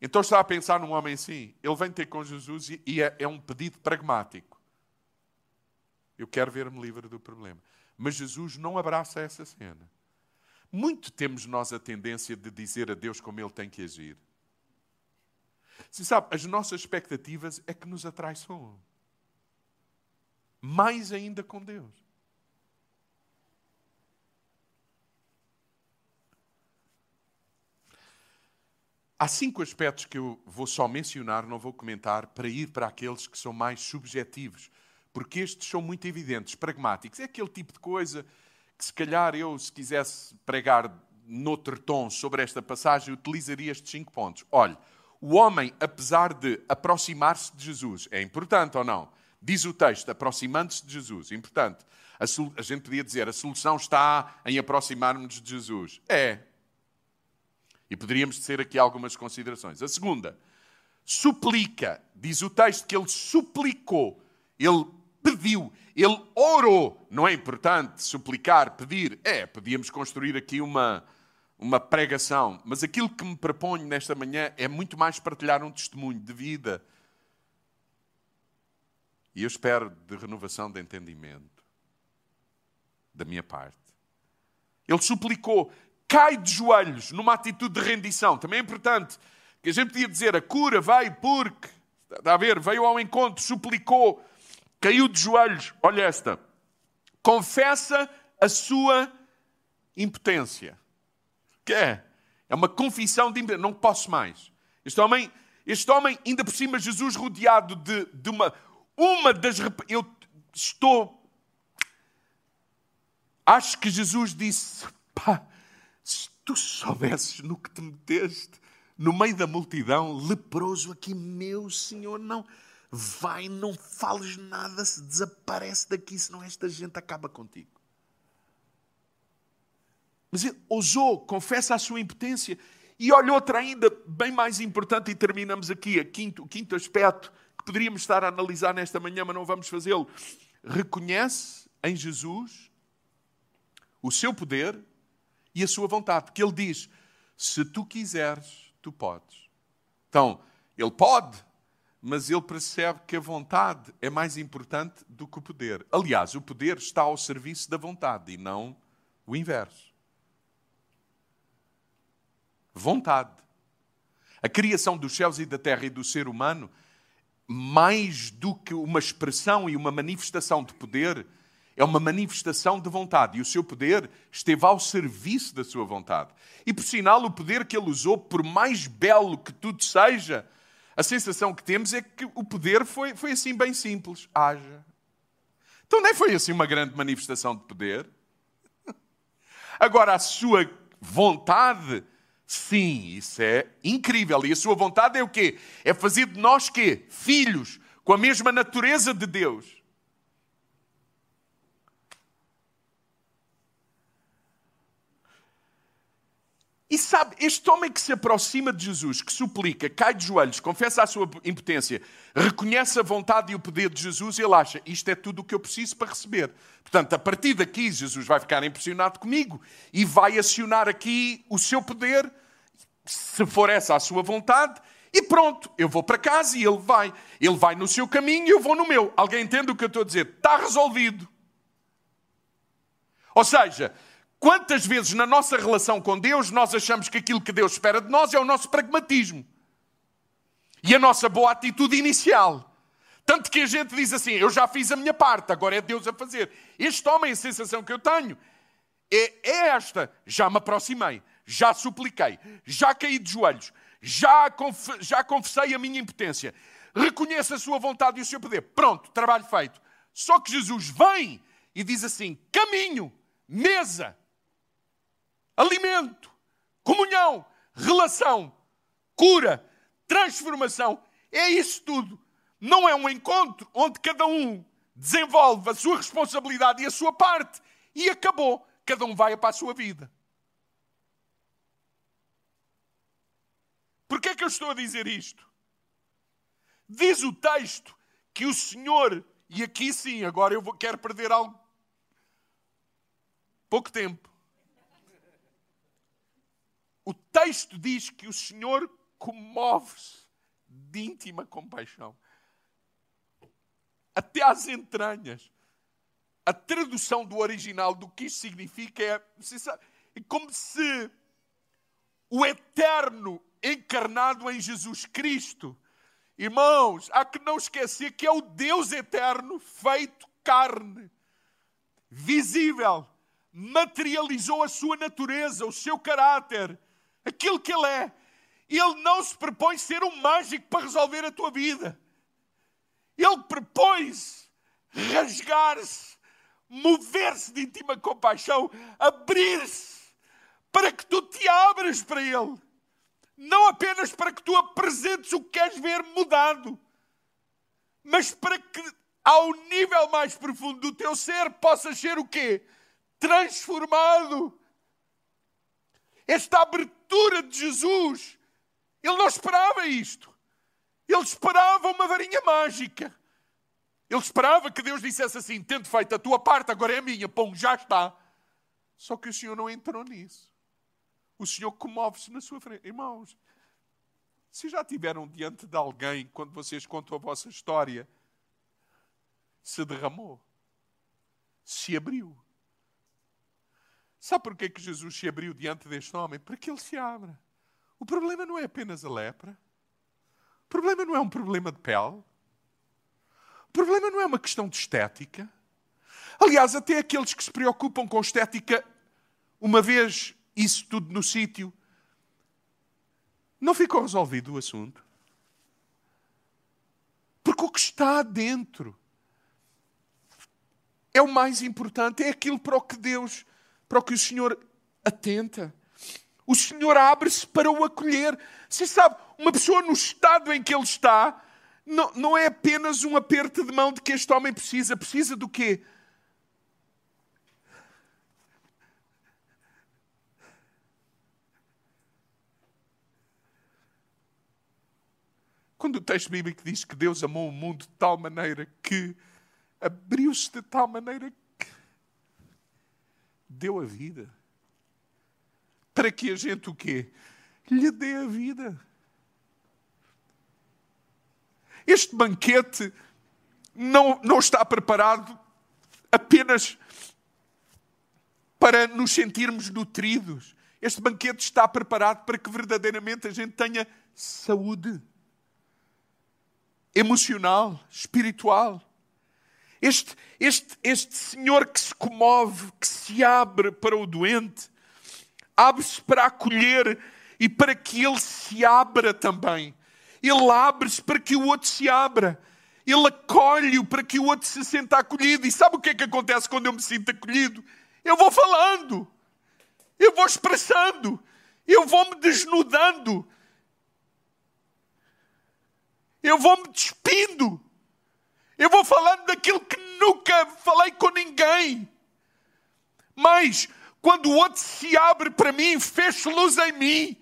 Então está a pensar num homem assim, ele vem ter com Jesus e é, é um pedido pragmático. Eu quero ver-me livre do problema. Mas Jesus não abraça essa cena. Muito temos nós a tendência de dizer a Deus como ele tem que agir. Você sabe, as nossas expectativas é que nos atraiçoam. Mais ainda com Deus. Há cinco aspectos que eu vou só mencionar, não vou comentar, para ir para aqueles que são mais subjetivos, porque estes são muito evidentes, pragmáticos. É aquele tipo de coisa que, se calhar, eu, se quisesse pregar noutro tom sobre esta passagem, utilizaria estes cinco pontos. Olhe, o homem, apesar de aproximar-se de Jesus, é importante ou não? Diz o texto, aproximando-se de Jesus, importante. A, a gente podia dizer, a solução está em aproximar-nos de Jesus. É, e poderíamos dizer aqui algumas considerações. A segunda, suplica. Diz o texto que ele suplicou, ele pediu, ele orou. Não é importante suplicar, pedir? É, podíamos construir aqui uma, uma pregação, mas aquilo que me proponho nesta manhã é muito mais partilhar um testemunho de vida. E eu espero de renovação de entendimento da minha parte. Ele suplicou, cai de joelhos numa atitude de rendição. Também é importante que a gente podia dizer a cura veio porque, está a ver, veio ao encontro, suplicou, caiu de joelhos. Olha esta. Confessa a sua impotência. Que é? É uma confissão de impotência. Não posso mais. Este homem, este homem, ainda por cima, Jesus rodeado de, de uma, uma das. Eu estou Acho que Jesus disse: pá, tu soubesses no que te meteste, no meio da multidão, leproso aqui, meu Senhor, não. Vai, não fales nada, se desaparece daqui, senão esta gente acaba contigo. Mas ele ousou, confessa a sua impotência. E olha outra ainda bem mais importante, e terminamos aqui, quinto, o quinto aspecto que poderíamos estar a analisar nesta manhã, mas não vamos fazê-lo. Reconhece em Jesus o seu poder e a sua vontade. Porque ele diz: se tu quiseres, tu podes. Então, ele pode, mas ele percebe que a vontade é mais importante do que o poder. Aliás, o poder está ao serviço da vontade e não o inverso. Vontade. A criação dos céus e da terra e do ser humano, mais do que uma expressão e uma manifestação de poder, é uma manifestação de vontade. E o seu poder esteve ao serviço da sua vontade. E por sinal, o poder que ele usou, por mais belo que tudo seja, a sensação que temos é que o poder foi, foi assim bem simples. Haja. Então nem foi assim uma grande manifestação de poder. (laughs) Agora, a sua vontade, sim, isso é incrível. E a sua vontade é o quê? É fazer de nós quê? Filhos, com a mesma natureza de Deus. E sabe, este homem que se aproxima de Jesus, que suplica, cai de joelhos, confessa a sua impotência, reconhece a vontade e o poder de Jesus, ele acha, isto é tudo o que eu preciso para receber. Portanto, a partir daqui, Jesus vai ficar impressionado comigo e vai acionar aqui o seu poder, se for essa a sua vontade, e pronto, eu vou para casa e ele vai. Ele vai no seu caminho e eu vou no meu. Alguém entende o que eu estou a dizer? Está resolvido. Ou seja, Quantas vezes na nossa relação com Deus nós achamos que aquilo que Deus espera de nós é o nosso pragmatismo e a nossa boa atitude inicial? Tanto que a gente diz assim: Eu já fiz a minha parte, agora é Deus a fazer. Este homem, a sensação que eu tenho é, é esta: já me aproximei, já supliquei, já caí de joelhos, já, conf já confessei a minha impotência, reconheço a sua vontade e o seu poder. Pronto, trabalho feito. Só que Jesus vem e diz assim: caminho, mesa, alimento, comunhão, relação, cura, transformação. É isso tudo. Não é um encontro onde cada um desenvolve a sua responsabilidade e a sua parte e acabou. Cada um vai para a sua vida. Por que é que eu estou a dizer isto? Diz o texto que o Senhor, e aqui sim, agora eu vou, quero perder algo, pouco tempo. O texto diz que o Senhor comove-se de íntima compaixão. Até às entranhas. A tradução do original do que isto significa é, é como se o eterno encarnado em Jesus Cristo. Irmãos, há que não esquecer que é o Deus eterno feito carne, visível, materializou a sua natureza, o seu caráter aquilo que Ele é. Ele não se propõe ser um mágico para resolver a tua vida. Ele propõe-se rasgar-se, mover-se de íntima compaixão, abrir-se para que tu te abras para Ele. Não apenas para que tu apresentes o que queres ver mudado, mas para que ao nível mais profundo do teu ser possas ser o quê? Transformado. Esta abertura postura de Jesus. Ele não esperava isto. Ele esperava uma varinha mágica. Ele esperava que Deus dissesse assim: tendo feito a tua parte, agora é a minha, pão, já está. Só que o Senhor não entrou nisso. O Senhor comove-se na sua frente. Irmãos, se já tiveram diante de alguém, quando vocês contam a vossa história, se derramou, se abriu. Sabe porquê que Jesus se abriu diante deste homem? Para que ele se abra. O problema não é apenas a lepra. O problema não é um problema de pele. O problema não é uma questão de estética. Aliás, até aqueles que se preocupam com estética, uma vez isso tudo no sítio, não ficou resolvido o assunto. Porque o que está dentro é o mais importante, é aquilo para o que Deus, para o que o Senhor atenta. O Senhor abre-se para o acolher. Você sabe, uma pessoa no estado em que ele está, não, não é apenas um aperto de mão de que este homem precisa. Precisa do quê? Quando o texto bíblico diz que Deus amou o mundo de tal maneira que abriu-se de tal maneira deu a vida. Para que a gente o quê? Lhe dê a vida. Este banquete não, não está preparado apenas para nos sentirmos nutridos. Este banquete está preparado para que verdadeiramente a gente tenha saúde emocional, espiritual. Este, este, este Senhor que se comove, que se abre para o doente, abre-se para acolher e para que ele se abra também. Ele abre-se para que o outro se abra. Ele acolhe-o para que o outro se sinta acolhido. E sabe o que é que acontece quando eu me sinto acolhido? Eu vou falando, eu vou expressando, eu vou me desnudando, eu vou me despindo. Eu vou falando daquilo que nunca falei com ninguém. Mas quando o outro se abre para mim, fecho luz em mim.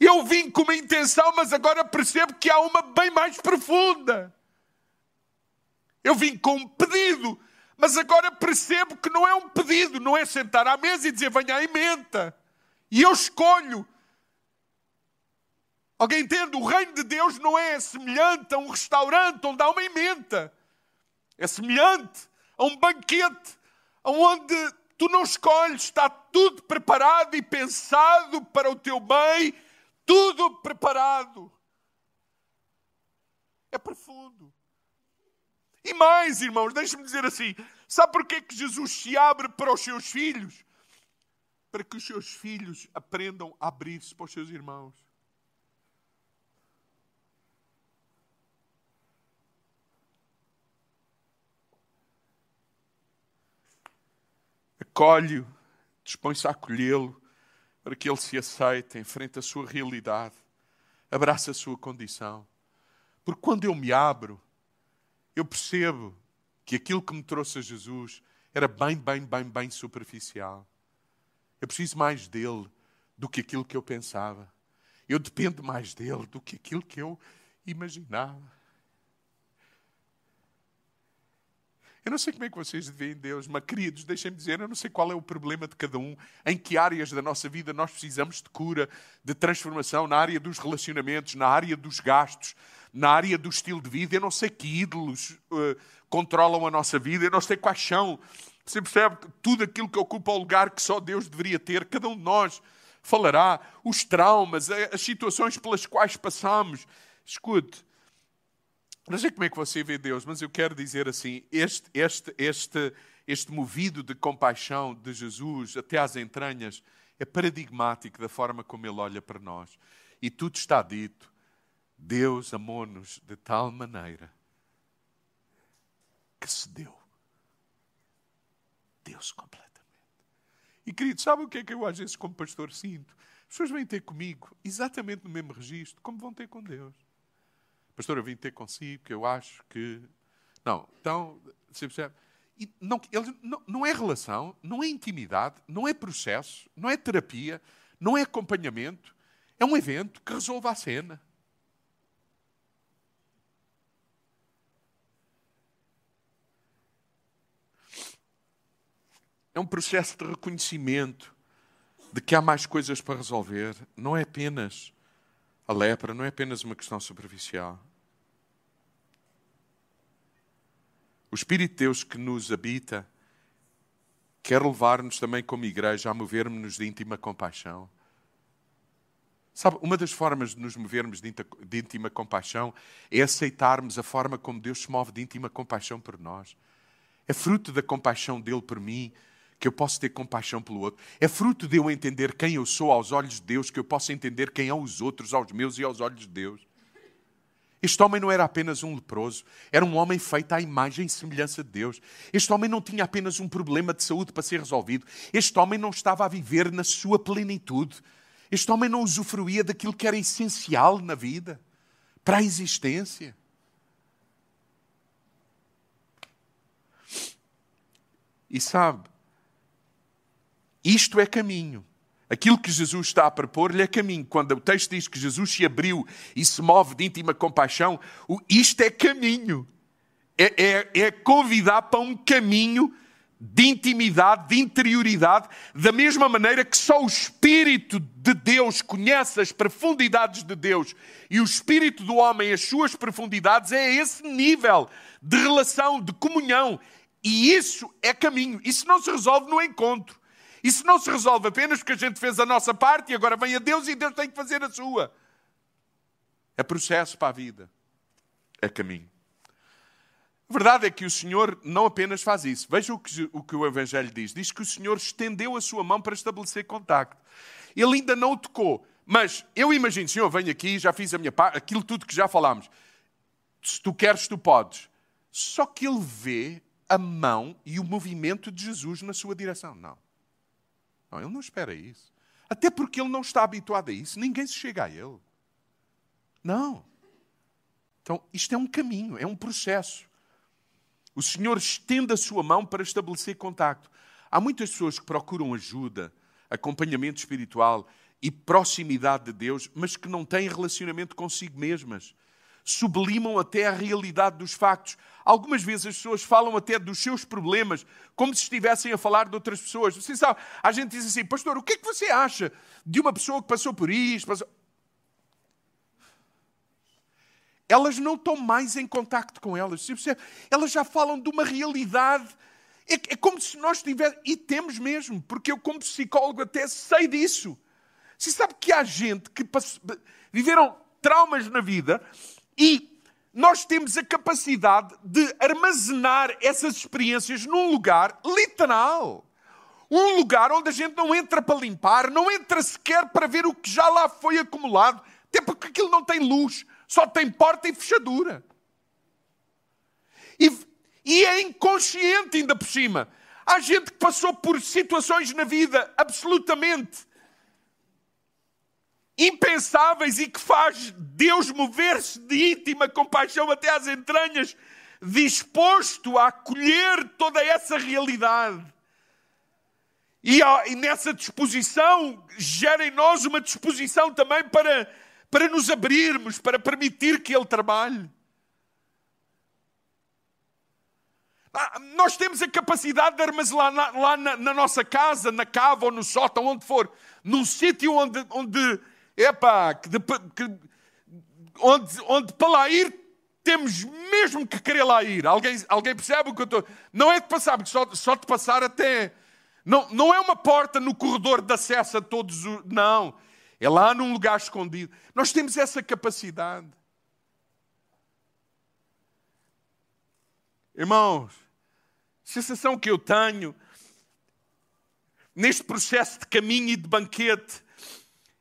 Eu vim com uma intenção, mas agora percebo que há uma bem mais profunda. Eu vim com um pedido, mas agora percebo que não é um pedido, não é sentar à mesa e dizer venha a emenda. E eu escolho Alguém entende? O reino de Deus não é semelhante a um restaurante onde há uma emenda. É semelhante a um banquete onde tu não escolhes, está tudo preparado e pensado para o teu bem, tudo preparado. É profundo. E mais, irmãos, deixe-me dizer assim: sabe porquê que Jesus se abre para os seus filhos? Para que os seus filhos aprendam a abrir-se para os seus irmãos. Acolhe-o, dispõe-se a acolhê-lo, para que ele se aceite, enfrente a sua realidade, abraça a sua condição. Porque quando eu me abro, eu percebo que aquilo que me trouxe a Jesus era bem, bem, bem, bem superficial. Eu preciso mais dele do que aquilo que eu pensava. Eu dependo mais dele do que aquilo que eu imaginava. Eu não sei como é que vocês veem Deus, mas queridos, deixem-me dizer, eu não sei qual é o problema de cada um, em que áreas da nossa vida nós precisamos de cura, de transformação, na área dos relacionamentos, na área dos gastos, na área do estilo de vida. Eu não sei que ídolos uh, controlam a nossa vida, eu não sei quais são. Você percebe que tudo aquilo que ocupa o lugar que só Deus deveria ter, cada um de nós falará, os traumas, as situações pelas quais passamos. Escute, não sei como é que você vê Deus, mas eu quero dizer assim: este, este, este, este movido de compaixão de Jesus até às entranhas é paradigmático da forma como ele olha para nós. E tudo está dito. Deus amou-nos de tal maneira que se deu. Deus completamente. E querido, sabe o que é que eu às vezes, como pastor, sinto? As pessoas vêm ter comigo exatamente no mesmo registro como vão ter com Deus. Pastor, eu vim ter consigo, porque eu acho que. Não, então, você percebe? E não, ele, não, não é relação, não é intimidade, não é processo, não é terapia, não é acompanhamento. É um evento que resolve a cena. É um processo de reconhecimento de que há mais coisas para resolver. Não é apenas a lepra não é apenas uma questão superficial. O Espírito de Deus que nos habita quer levar-nos também como igreja a movermos-nos de íntima compaixão. Sabe, uma das formas de nos movermos de íntima compaixão é aceitarmos a forma como Deus se move de íntima compaixão por nós. É fruto da compaixão dele por mim que eu posso ter compaixão pelo outro. É fruto de eu entender quem eu sou aos olhos de Deus que eu posso entender quem são os outros aos meus e aos olhos de Deus. Este homem não era apenas um leproso, era um homem feito à imagem e semelhança de Deus. Este homem não tinha apenas um problema de saúde para ser resolvido. Este homem não estava a viver na sua plenitude. Este homem não usufruía daquilo que era essencial na vida, para a existência. E sabe, isto é caminho. Aquilo que Jesus está a propor-lhe é caminho. Quando o texto diz que Jesus se abriu e se move de íntima compaixão, isto é caminho. É, é, é convidar para um caminho de intimidade, de interioridade, da mesma maneira que só o Espírito de Deus conhece as profundidades de Deus e o Espírito do homem as suas profundidades, é esse nível de relação, de comunhão. E isso é caminho. Isso não se resolve no encontro. Isso não se resolve apenas porque a gente fez a nossa parte e agora vem a Deus e Deus tem que fazer a sua. É processo para a vida. É caminho. A verdade é que o Senhor não apenas faz isso. Veja o que, o que o Evangelho diz. Diz que o Senhor estendeu a sua mão para estabelecer contacto. Ele ainda não o tocou. Mas eu imagino, Senhor, venho aqui, já fiz a minha parte, aquilo tudo que já falámos. Se tu queres, tu podes. Só que ele vê a mão e o movimento de Jesus na sua direção. Não. Não, ele não espera isso. Até porque ele não está habituado a isso. Ninguém se chega a ele. Não. Então, isto é um caminho, é um processo. O Senhor estende a sua mão para estabelecer contacto. Há muitas pessoas que procuram ajuda, acompanhamento espiritual e proximidade de Deus, mas que não têm relacionamento consigo mesmas sublimam até a realidade dos factos. Algumas vezes as pessoas falam até dos seus problemas, como se estivessem a falar de outras pessoas. Você sabe, a gente diz assim, pastor, o que é que você acha de uma pessoa que passou por isto? Passou... Elas não estão mais em contacto com elas. Elas já falam de uma realidade. É, é como se nós tivéssemos. E temos mesmo, porque eu, como psicólogo, até sei disso. Você sabe que há gente que viveram traumas na vida e nós temos a capacidade de armazenar essas experiências num lugar literal. Um lugar onde a gente não entra para limpar, não entra sequer para ver o que já lá foi acumulado, até porque aquilo não tem luz, só tem porta e fechadura. E, e é inconsciente ainda por cima. Há gente que passou por situações na vida absolutamente impensáveis e que faz Deus mover-se de íntima compaixão até às entranhas, disposto a acolher toda essa realidade. E, e nessa disposição gera em nós uma disposição também para, para nos abrirmos, para permitir que Ele trabalhe. Ah, nós temos a capacidade de armazenar lá na, na, nossa casa, na cava ou no sótão, onde for, num sítio onde, onde epá, que, de, que onde, onde para lá ir temos mesmo que querer lá ir. Alguém, alguém percebe o que eu estou. Não é de passar, porque só, só de passar até. Não, não é uma porta no corredor de acesso a todos os. Não. É lá num lugar escondido. Nós temos essa capacidade. Irmãos, a sensação que eu tenho neste processo de caminho e de banquete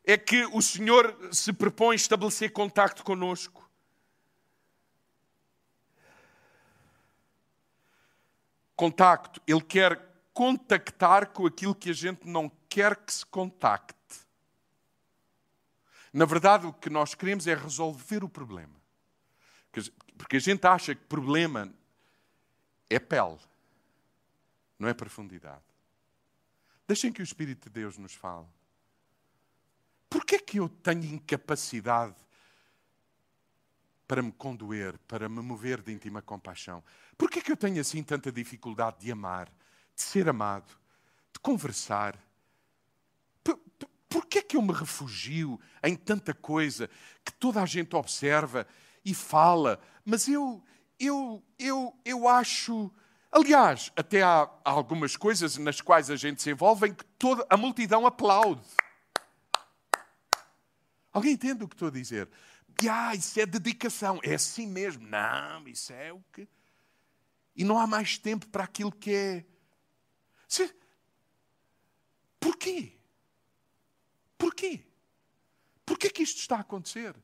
é que o Senhor se propõe estabelecer contacto conosco. Contacto. Ele quer contactar com aquilo que a gente não quer que se contacte. Na verdade, o que nós queremos é resolver o problema. Porque a gente acha que problema é pele, não é profundidade. Deixem que o Espírito de Deus nos fale. Porquê é que eu tenho incapacidade para me condoer, para me mover de íntima compaixão? Porquê é que eu tenho assim tanta dificuldade de amar, de ser amado, de conversar? Porquê é que eu me refugio em tanta coisa que toda a gente observa e fala, mas eu, eu, eu, eu acho. Aliás, até há algumas coisas nas quais a gente se envolve em que toda a multidão aplaude. Alguém entende o que estou a dizer? Ah, isso é dedicação. É assim mesmo. Não, isso é o que. E não há mais tempo para aquilo que é. Se... Porquê? Porquê? Porquê que isto está a acontecer?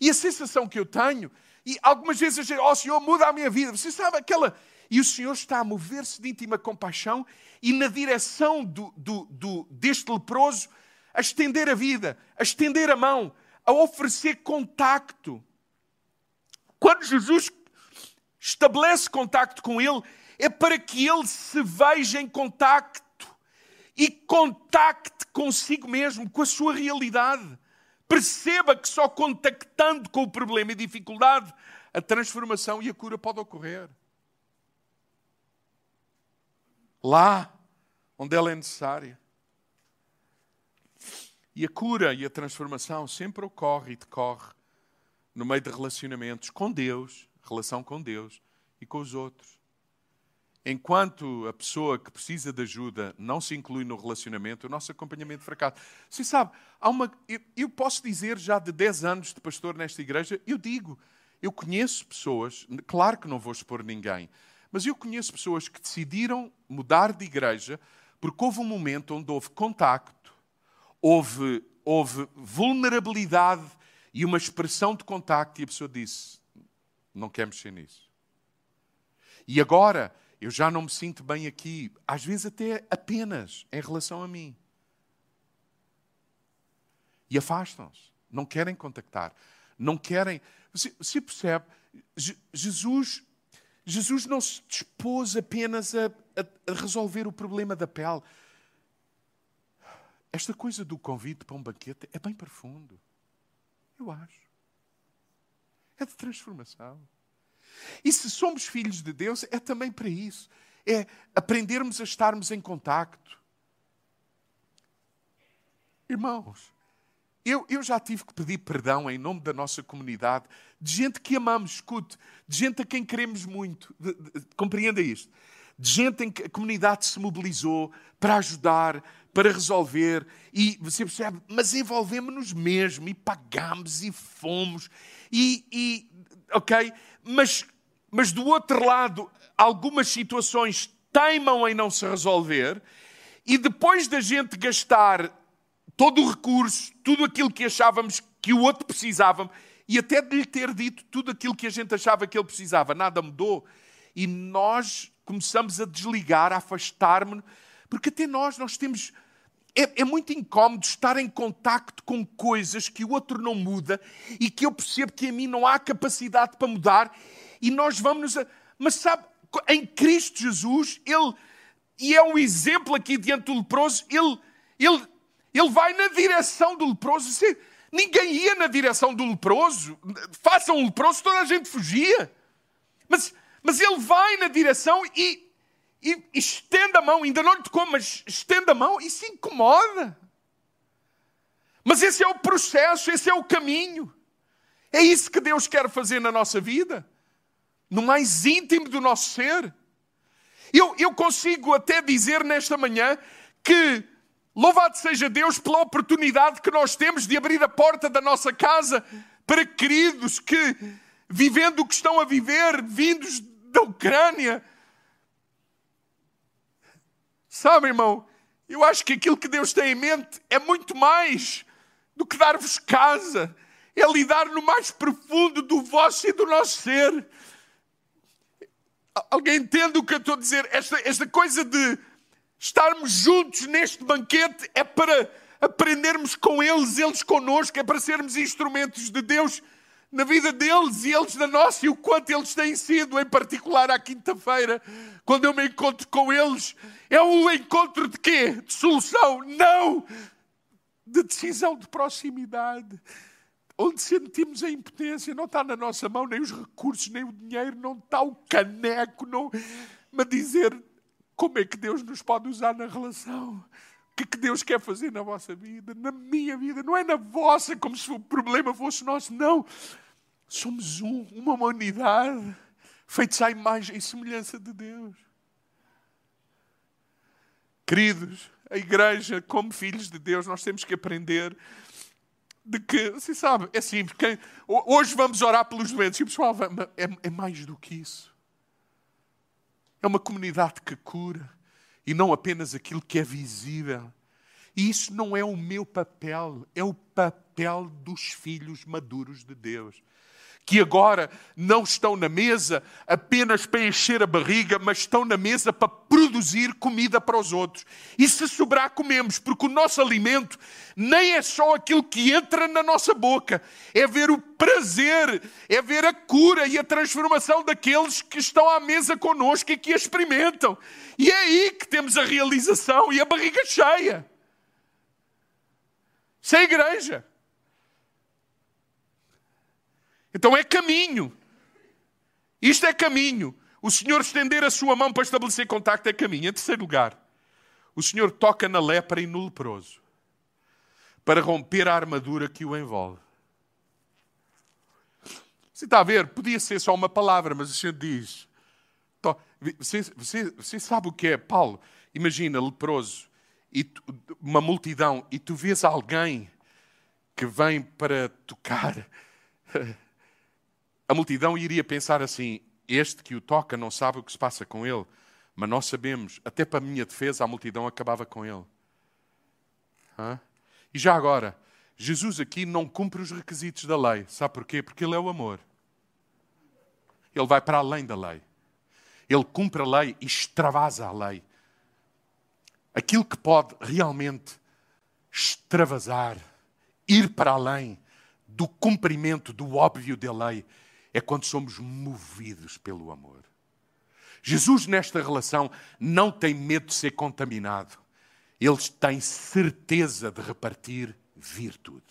E a sensação que eu tenho, E algumas vezes a gente, oh Senhor, muda a minha vida. Você sabe aquela. E o Senhor está a mover-se de íntima compaixão e na direção do, do, do, deste leproso, a estender a vida, a estender a mão, a oferecer contacto. Quando Jesus estabelece contacto com ele, é para que ele se veja em contacto e contacte consigo mesmo, com a sua realidade. Perceba que só contactando com o problema e dificuldade, a transformação e a cura pode ocorrer. Lá onde ela é necessária. E a cura e a transformação sempre ocorre e decorre no meio de relacionamentos com Deus, relação com Deus e com os outros. Enquanto a pessoa que precisa de ajuda não se inclui no relacionamento, o nosso acompanhamento fracassa. Você sabe, há uma, eu, eu posso dizer já de 10 anos de pastor nesta igreja, eu digo, eu conheço pessoas, claro que não vou expor ninguém, mas eu conheço pessoas que decidiram mudar de igreja porque houve um momento onde houve contacto, houve, houve vulnerabilidade e uma expressão de contacto e a pessoa disse: Não quer mexer nisso. E agora eu já não me sinto bem aqui, às vezes até apenas em relação a mim. E afastam-se, não querem contactar, não querem. Você, você percebe? Jesus, Jesus não se dispôs apenas a, a resolver o problema da pele. Esta coisa do convite para um banquete é bem profundo. Eu acho. É de transformação. E se somos filhos de Deus, é também para isso. É aprendermos a estarmos em contacto. Irmãos, eu, eu já tive que pedir perdão em nome da nossa comunidade, de gente que amamos, escute, de gente a quem queremos muito. De, de, compreenda isto. De gente em que a comunidade se mobilizou para ajudar, para resolver, e você percebe, mas envolvemos-nos mesmo, e pagamos, e fomos, e, e ok? Mas, mas do outro lado, algumas situações teimam em não se resolver, e depois da gente gastar todo o recurso, tudo aquilo que achávamos que o outro precisava, e até de lhe ter dito tudo aquilo que a gente achava que ele precisava, nada mudou. E nós começamos a desligar, a afastar-nos, porque até nós, nós temos é, é, muito incómodo estar em contacto com coisas que o outro não muda e que eu percebo que em mim não há capacidade para mudar e nós vamos a... Mas sabe, em Cristo Jesus, Ele, e é um exemplo aqui diante do leproso, Ele, ele, ele vai na direção do leproso. Ninguém ia na direção do leproso. Façam um leproso, toda a gente fugia. Mas, mas Ele vai na direção e e estenda a mão, ainda não lhe tocou, mas estenda a mão e se incomoda. Mas esse é o processo, esse é o caminho. É isso que Deus quer fazer na nossa vida, no mais íntimo do nosso ser. Eu, eu consigo até dizer nesta manhã que louvado seja Deus pela oportunidade que nós temos de abrir a porta da nossa casa para queridos que, vivendo o que estão a viver, vindos da Ucrânia, Sabe, irmão, eu acho que aquilo que Deus tem em mente é muito mais do que dar-vos casa, é lidar no mais profundo do vosso e do nosso ser. Alguém entende o que eu estou a dizer? Esta, esta coisa de estarmos juntos neste banquete é para aprendermos com eles, eles connosco, é para sermos instrumentos de Deus na vida deles e eles na nossa e o quanto eles têm sido, em particular à quinta-feira, quando eu me encontro com eles, é um encontro de quê? De solução? Não! De decisão de proximidade. Onde sentimos a impotência, não está na nossa mão nem os recursos, nem o dinheiro, não está o caneco, não. Mas dizer como é que Deus nos pode usar na relação que, que Deus quer fazer na vossa vida, na minha vida, não é na vossa, como se o problema fosse nosso, não. Somos um, uma humanidade, feitos à imagem e semelhança de Deus. Queridos, a igreja, como filhos de Deus, nós temos que aprender de que, você sabe, é simples. Hoje vamos orar pelos doentes. E o pessoal é, é mais do que isso. É uma comunidade que cura e não apenas aquilo que é visível. E isso não é o meu papel, é o papel dos filhos maduros de Deus, que agora não estão na mesa apenas para encher a barriga, mas estão na mesa para produzir comida para os outros. E se sobrar, comemos, porque o nosso alimento nem é só aquilo que entra na nossa boca, é ver o prazer, é ver a cura e a transformação daqueles que estão à mesa connosco e que a experimentam. E é aí que temos a realização e a barriga cheia. Isso é a igreja. Então é caminho. Isto é caminho. O Senhor estender a sua mão para estabelecer contacto é caminho. Em terceiro lugar, o Senhor toca na lepra e no leproso para romper a armadura que o envolve. Você está a ver? Podia ser só uma palavra, mas o Senhor diz. Você, você, você sabe o que é, Paulo? Imagina, leproso, e tu, uma multidão, e tu vês alguém que vem para tocar a multidão iria pensar assim: este que o toca não sabe o que se passa com ele, mas nós sabemos, até para a minha defesa, a multidão acabava com ele. Hã? E já agora, Jesus aqui não cumpre os requisitos da lei. Sabe porquê? Porque ele é o amor. Ele vai para além da lei. Ele cumpre a lei e extravasa a lei. Aquilo que pode realmente extravasar, ir para além do cumprimento do óbvio da lei, é quando somos movidos pelo amor. Jesus, nesta relação, não tem medo de ser contaminado. Ele tem certeza de repartir virtude.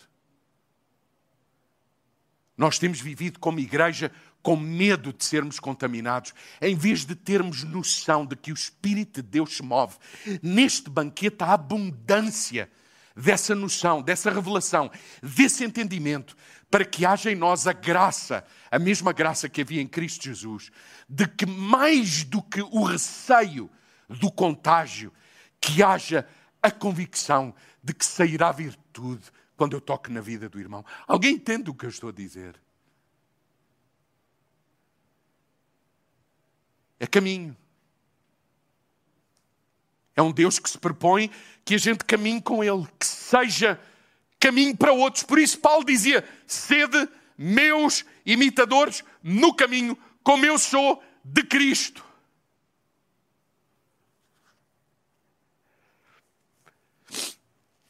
Nós temos vivido como igreja com medo de sermos contaminados, em vez de termos noção de que o Espírito de Deus se move. Neste banquete há abundância dessa noção, dessa revelação, desse entendimento, para que haja em nós a graça, a mesma graça que havia em Cristo Jesus, de que mais do que o receio do contágio, que haja a convicção de que sairá virtude quando eu toque na vida do irmão. Alguém entende o que eu estou a dizer? É caminho. É um Deus que se propõe que a gente caminhe com Ele, que seja caminho para outros. Por isso, Paulo dizia: sede meus imitadores no caminho, como eu sou de Cristo.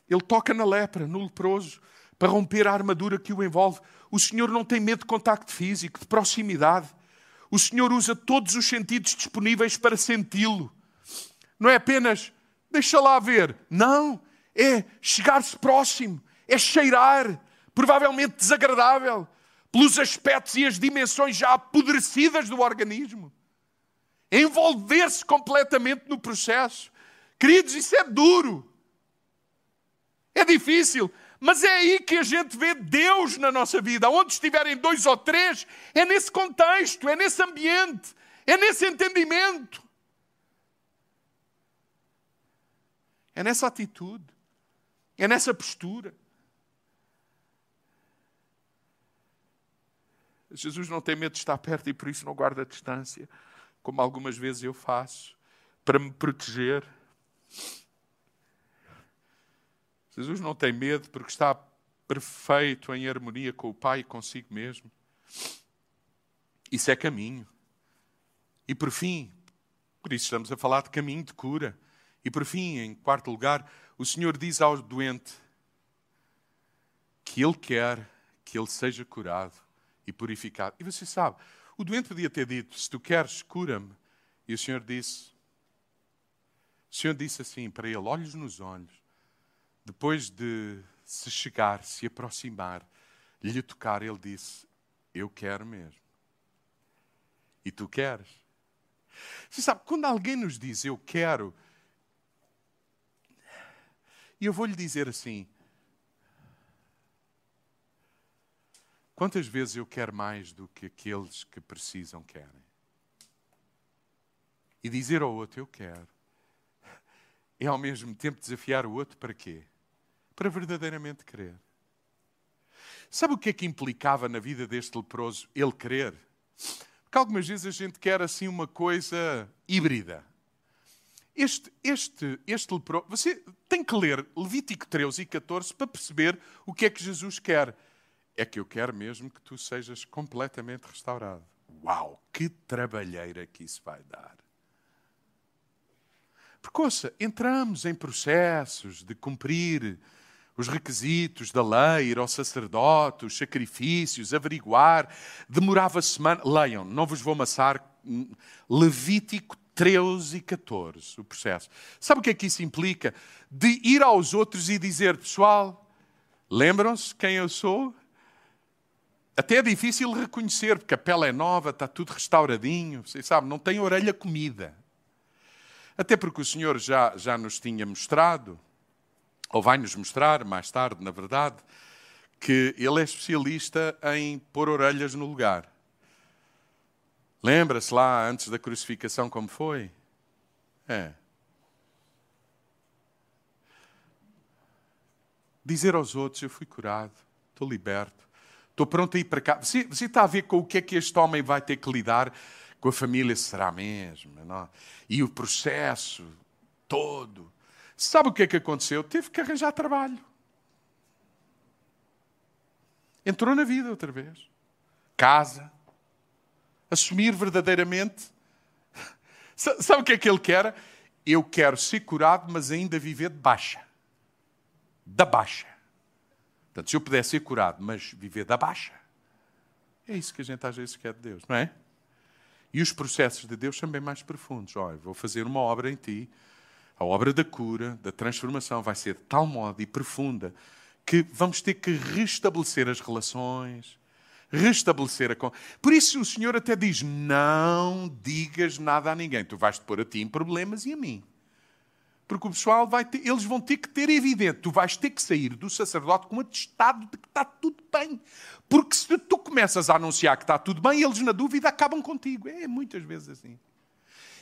Ele toca na lepra, no leproso, para romper a armadura que o envolve. O Senhor não tem medo de contacto físico, de proximidade. O Senhor usa todos os sentidos disponíveis para senti-lo. Não é apenas deixa lá ver. Não. É chegar-se próximo. É cheirar. Provavelmente desagradável. Pelos aspectos e as dimensões já apodrecidas do organismo. Envolver-se completamente no processo. Queridos, isso é duro. É difícil. Mas é aí que a gente vê Deus na nossa vida. Onde estiverem dois ou três, é nesse contexto, é nesse ambiente, é nesse entendimento. É nessa atitude, é nessa postura. Jesus não tem medo de estar perto e por isso não guarda distância, como algumas vezes eu faço, para me proteger. Jesus não tem medo porque está perfeito em harmonia com o Pai e consigo mesmo. Isso é caminho. E por fim, por isso estamos a falar de caminho de cura. E por fim, em quarto lugar, o Senhor diz ao doente que Ele quer que ele seja curado e purificado. E você sabe, o doente podia ter dito: Se tu queres, cura-me. E o Senhor disse: O Senhor disse assim para ele, olhos nos olhos, depois de se chegar, se aproximar, lhe tocar, ele disse: Eu quero mesmo. E tu queres? Você sabe, quando alguém nos diz eu quero, e eu vou lhe dizer assim: quantas vezes eu quero mais do que aqueles que precisam querem? E dizer ao outro: Eu quero. (laughs) É ao mesmo tempo desafiar o outro para quê? Para verdadeiramente querer. Sabe o que é que implicava na vida deste leproso ele querer? Porque algumas vezes a gente quer assim uma coisa híbrida. Este, este, este você tem que ler Levítico 13 e 14 para perceber o que é que Jesus quer. é que eu quero mesmo que tu sejas completamente restaurado. Uau, que trabalheira que isso vai dar. Porque, ouça, entramos em processos de cumprir os requisitos da lei, ir ao sacerdote, os sacrifícios, averiguar. Demorava semana. Leiam, não vos vou amassar. Hum, Levítico 13 e 14, o processo. Sabe o que é que isso implica? De ir aos outros e dizer, pessoal, lembram-se quem eu sou? Até é difícil reconhecer, porque a pele é nova, está tudo restauradinho, vocês sabem, não tem orelha comida. Até porque o Senhor já, já nos tinha mostrado, ou vai nos mostrar mais tarde, na verdade, que Ele é especialista em pôr orelhas no lugar. Lembra-se lá antes da crucificação como foi? É. Dizer aos outros: Eu fui curado, estou liberto, estou pronto a ir para cá. Você, você está a ver com o que é que este homem vai ter que lidar com a família? Será mesmo? Não? E o processo todo. Sabe o que é que aconteceu? Teve que arranjar trabalho. Entrou na vida outra vez. Casa, assumir verdadeiramente. Sabe o que é que ele quer? Eu quero ser curado, mas ainda viver de baixa. Da baixa. Portanto, se eu puder ser curado, mas viver da baixa, é isso que a gente às vezes quer de Deus, não é? E os processos de Deus são bem mais profundos. Olha, vou fazer uma obra em ti, a obra da cura, da transformação, vai ser de tal modo e profunda que vamos ter que restabelecer as relações, restabelecer a. Por isso o Senhor até diz: não digas nada a ninguém. Tu vais te pôr a ti em problemas e a mim. Porque o pessoal vai ter, eles vão ter que ter evidente, tu vais ter que sair do sacerdote com um atestado de que está tudo bem. Porque se tu começas a anunciar que está tudo bem, eles na dúvida acabam contigo. É muitas vezes assim.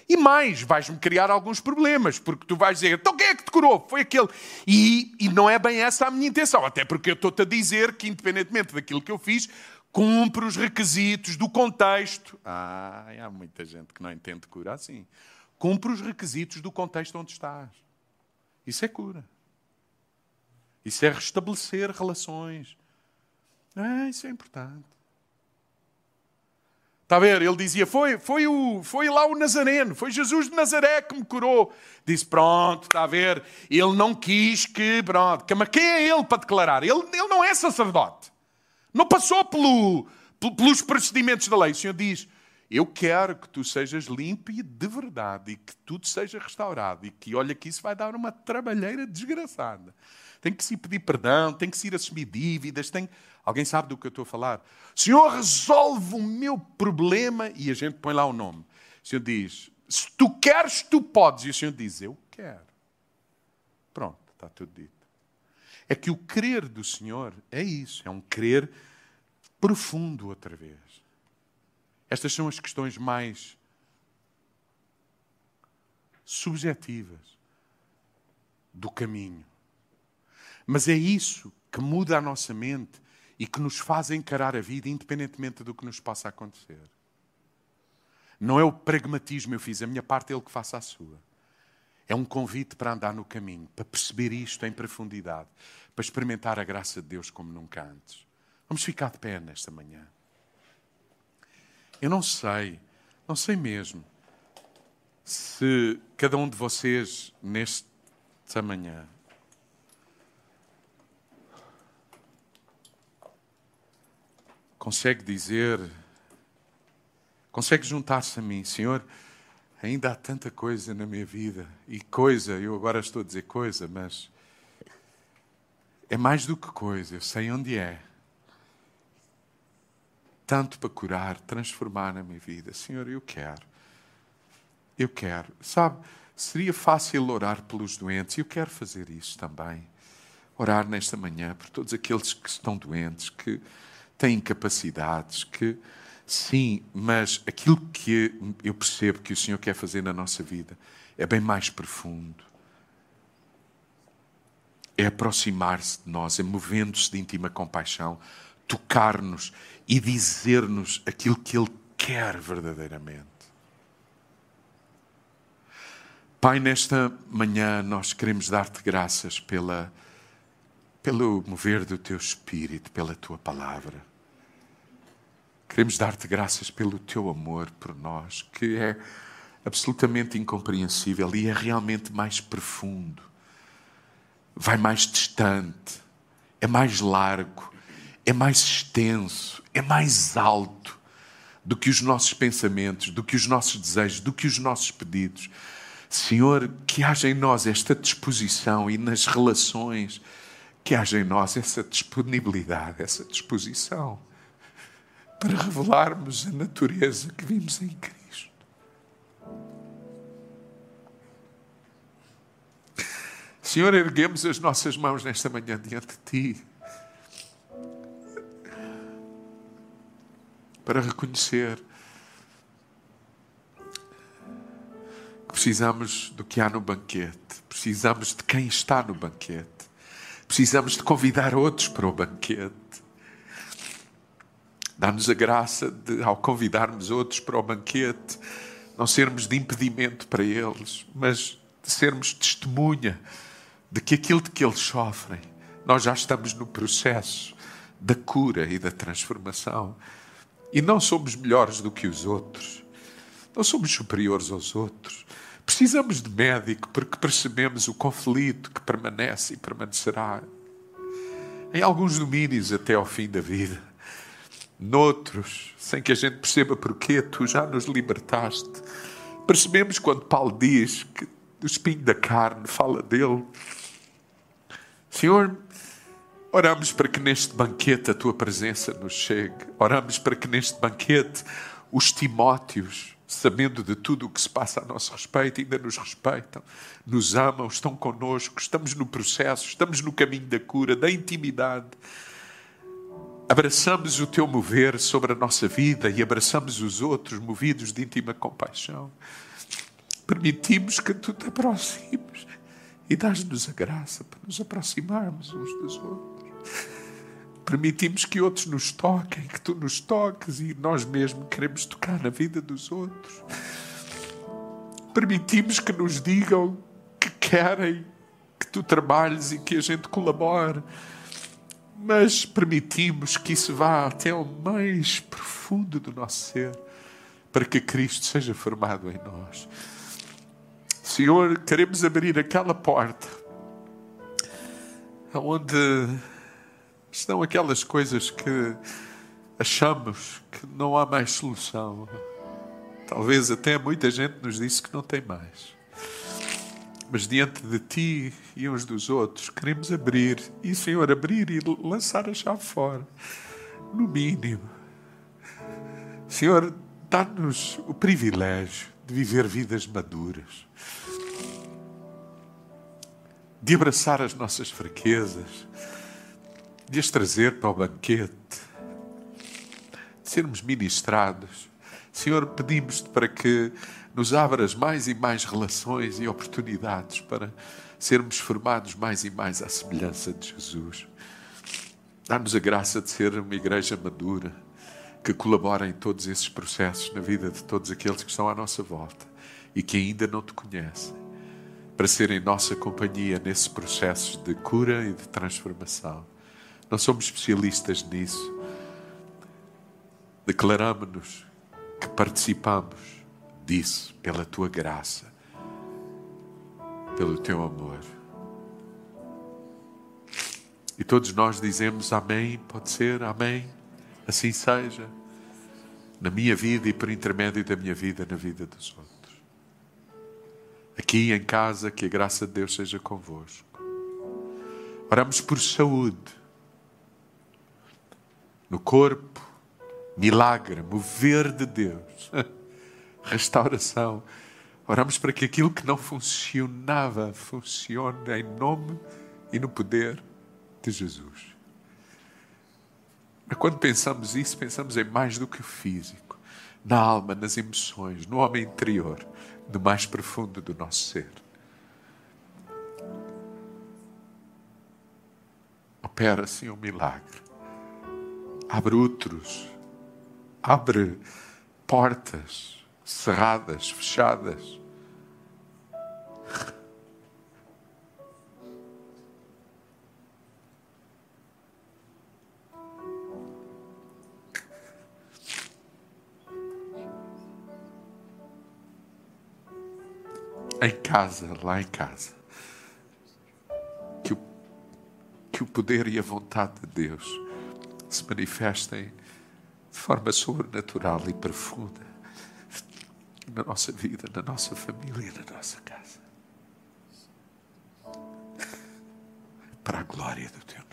E mais, vais-me criar alguns problemas, porque tu vais dizer, então quem é que te curou? Foi aquele. E, e não é bem essa a minha intenção, até porque eu estou-te a dizer que, independentemente daquilo que eu fiz, cumpre os requisitos do contexto. Ah, há muita gente que não entende cura assim. Cumpre os requisitos do contexto onde estás. Isso é cura. Isso é restabelecer relações. Ah, isso é importante. Está a ver? Ele dizia: foi, foi, o, foi lá o Nazareno, foi Jesus de Nazaré que me curou. Disse: Pronto, está a ver? Ele não quis que. Pronto, mas quem é ele para declarar? Ele, ele não é sacerdote. Não passou pelo, pelos procedimentos da lei. O Senhor diz: Eu quero que tu sejas limpo e de verdade e que tudo seja restaurado. E que olha que isso vai dar uma trabalheira desgraçada. Tem que se pedir perdão, tem que se ir assumir dívidas. Tem... Alguém sabe do que eu estou a falar? Senhor, resolve o meu problema. E a gente põe lá o nome. O Senhor diz: Se tu queres, tu podes. E o Senhor diz: Eu quero. Pronto, está tudo dito é que o crer do Senhor é isso, é um crer profundo outra vez. Estas são as questões mais subjetivas do caminho. Mas é isso que muda a nossa mente e que nos faz encarar a vida independentemente do que nos possa acontecer. Não é o pragmatismo, eu fiz a minha parte, é ele que faça a sua. É um convite para andar no caminho, para perceber isto em profundidade, para experimentar a graça de Deus como nunca antes. Vamos ficar de pé nesta manhã. Eu não sei, não sei mesmo, se cada um de vocês nesta manhã consegue dizer, consegue juntar-se a mim, Senhor ainda há tanta coisa na minha vida. E coisa, eu agora estou a dizer coisa, mas é mais do que coisa, eu sei onde é. Tanto para curar, transformar na minha vida. Senhor, eu quero. Eu quero. Sabe, seria fácil orar pelos doentes, e eu quero fazer isso também. Orar nesta manhã por todos aqueles que estão doentes, que têm incapacidades, que Sim, mas aquilo que eu percebo que o Senhor quer fazer na nossa vida é bem mais profundo. É aproximar-se de nós, é movendo-se de íntima compaixão, tocar-nos e dizer-nos aquilo que Ele quer verdadeiramente. Pai, nesta manhã nós queremos dar-te graças pela pelo mover do teu espírito, pela tua palavra. Queremos dar-te graças pelo teu amor por nós, que é absolutamente incompreensível e é realmente mais profundo, vai mais distante, é mais largo, é mais extenso, é mais alto do que os nossos pensamentos, do que os nossos desejos, do que os nossos pedidos. Senhor, que haja em nós esta disposição e nas relações, que haja em nós essa disponibilidade, essa disposição para revelarmos a natureza que vimos em Cristo. Senhor, erguemos as nossas mãos nesta manhã diante de Ti. Para reconhecer que precisamos do que há no banquete, precisamos de quem está no banquete, precisamos de convidar outros para o banquete. Dá-nos a graça de, ao convidarmos outros para o banquete, não sermos de impedimento para eles, mas de sermos testemunha de que aquilo de que eles sofrem, nós já estamos no processo da cura e da transformação. E não somos melhores do que os outros, não somos superiores aos outros. Precisamos de médico porque percebemos o conflito que permanece e permanecerá em alguns domínios até ao fim da vida. Noutros, sem que a gente perceba porquê, tu já nos libertaste. Percebemos quando Paulo diz que o espinho da carne fala dele. Senhor, oramos para que neste banquete a tua presença nos chegue. Oramos para que neste banquete os Timóteos, sabendo de tudo o que se passa a nosso respeito, ainda nos respeitam, nos amam, estão conosco, estamos no processo, estamos no caminho da cura, da intimidade abraçamos o teu mover sobre a nossa vida e abraçamos os outros movidos de íntima compaixão. Permitimos que tu te aproximes e dás-nos a graça para nos aproximarmos uns dos outros. Permitimos que outros nos toquem, que tu nos toques e nós mesmos queremos tocar na vida dos outros. Permitimos que nos digam que querem que tu trabalhes e que a gente colabore mas permitimos que isso vá até o mais profundo do nosso ser, para que Cristo seja formado em nós. Senhor, queremos abrir aquela porta onde estão aquelas coisas que achamos que não há mais solução. Talvez até muita gente nos disse que não tem mais mas diante de ti e uns dos outros, queremos abrir. E, Senhor, abrir e lançar a chave fora, no mínimo. Senhor, dá-nos o privilégio de viver vidas maduras, de abraçar as nossas fraquezas, de as trazer para o banquete, de sermos ministrados. Senhor, pedimos-te para que nos abras mais e mais relações e oportunidades para sermos formados mais e mais à semelhança de Jesus. Dá-nos a graça de ser uma igreja madura que colabora em todos esses processos na vida de todos aqueles que estão à nossa volta e que ainda não te conhecem, para serem nossa companhia nesse processo de cura e de transformação. Não somos especialistas nisso. Declaramos-nos que participamos disso, pela tua graça, pelo teu amor. E todos nós dizemos amém, pode ser, amém, assim seja, na minha vida e por intermédio da minha vida, na vida dos outros. Aqui em casa, que a graça de Deus seja convosco. Oramos por saúde, no corpo, milagre, mover de Deus. (laughs) restauração. Oramos para que aquilo que não funcionava funcione em nome e no poder de Jesus. Mas quando pensamos isso, pensamos em mais do que o físico, na alma, nas emoções, no homem interior, no mais profundo do nosso ser. Opera assim um milagre. Abre outros abre portas cerradas, fechadas. Em casa, lá em casa, que o, que o poder e a vontade de Deus se manifestem de forma sobrenatural e profunda na nossa vida, na nossa família, na nossa casa. Para a glória do teu.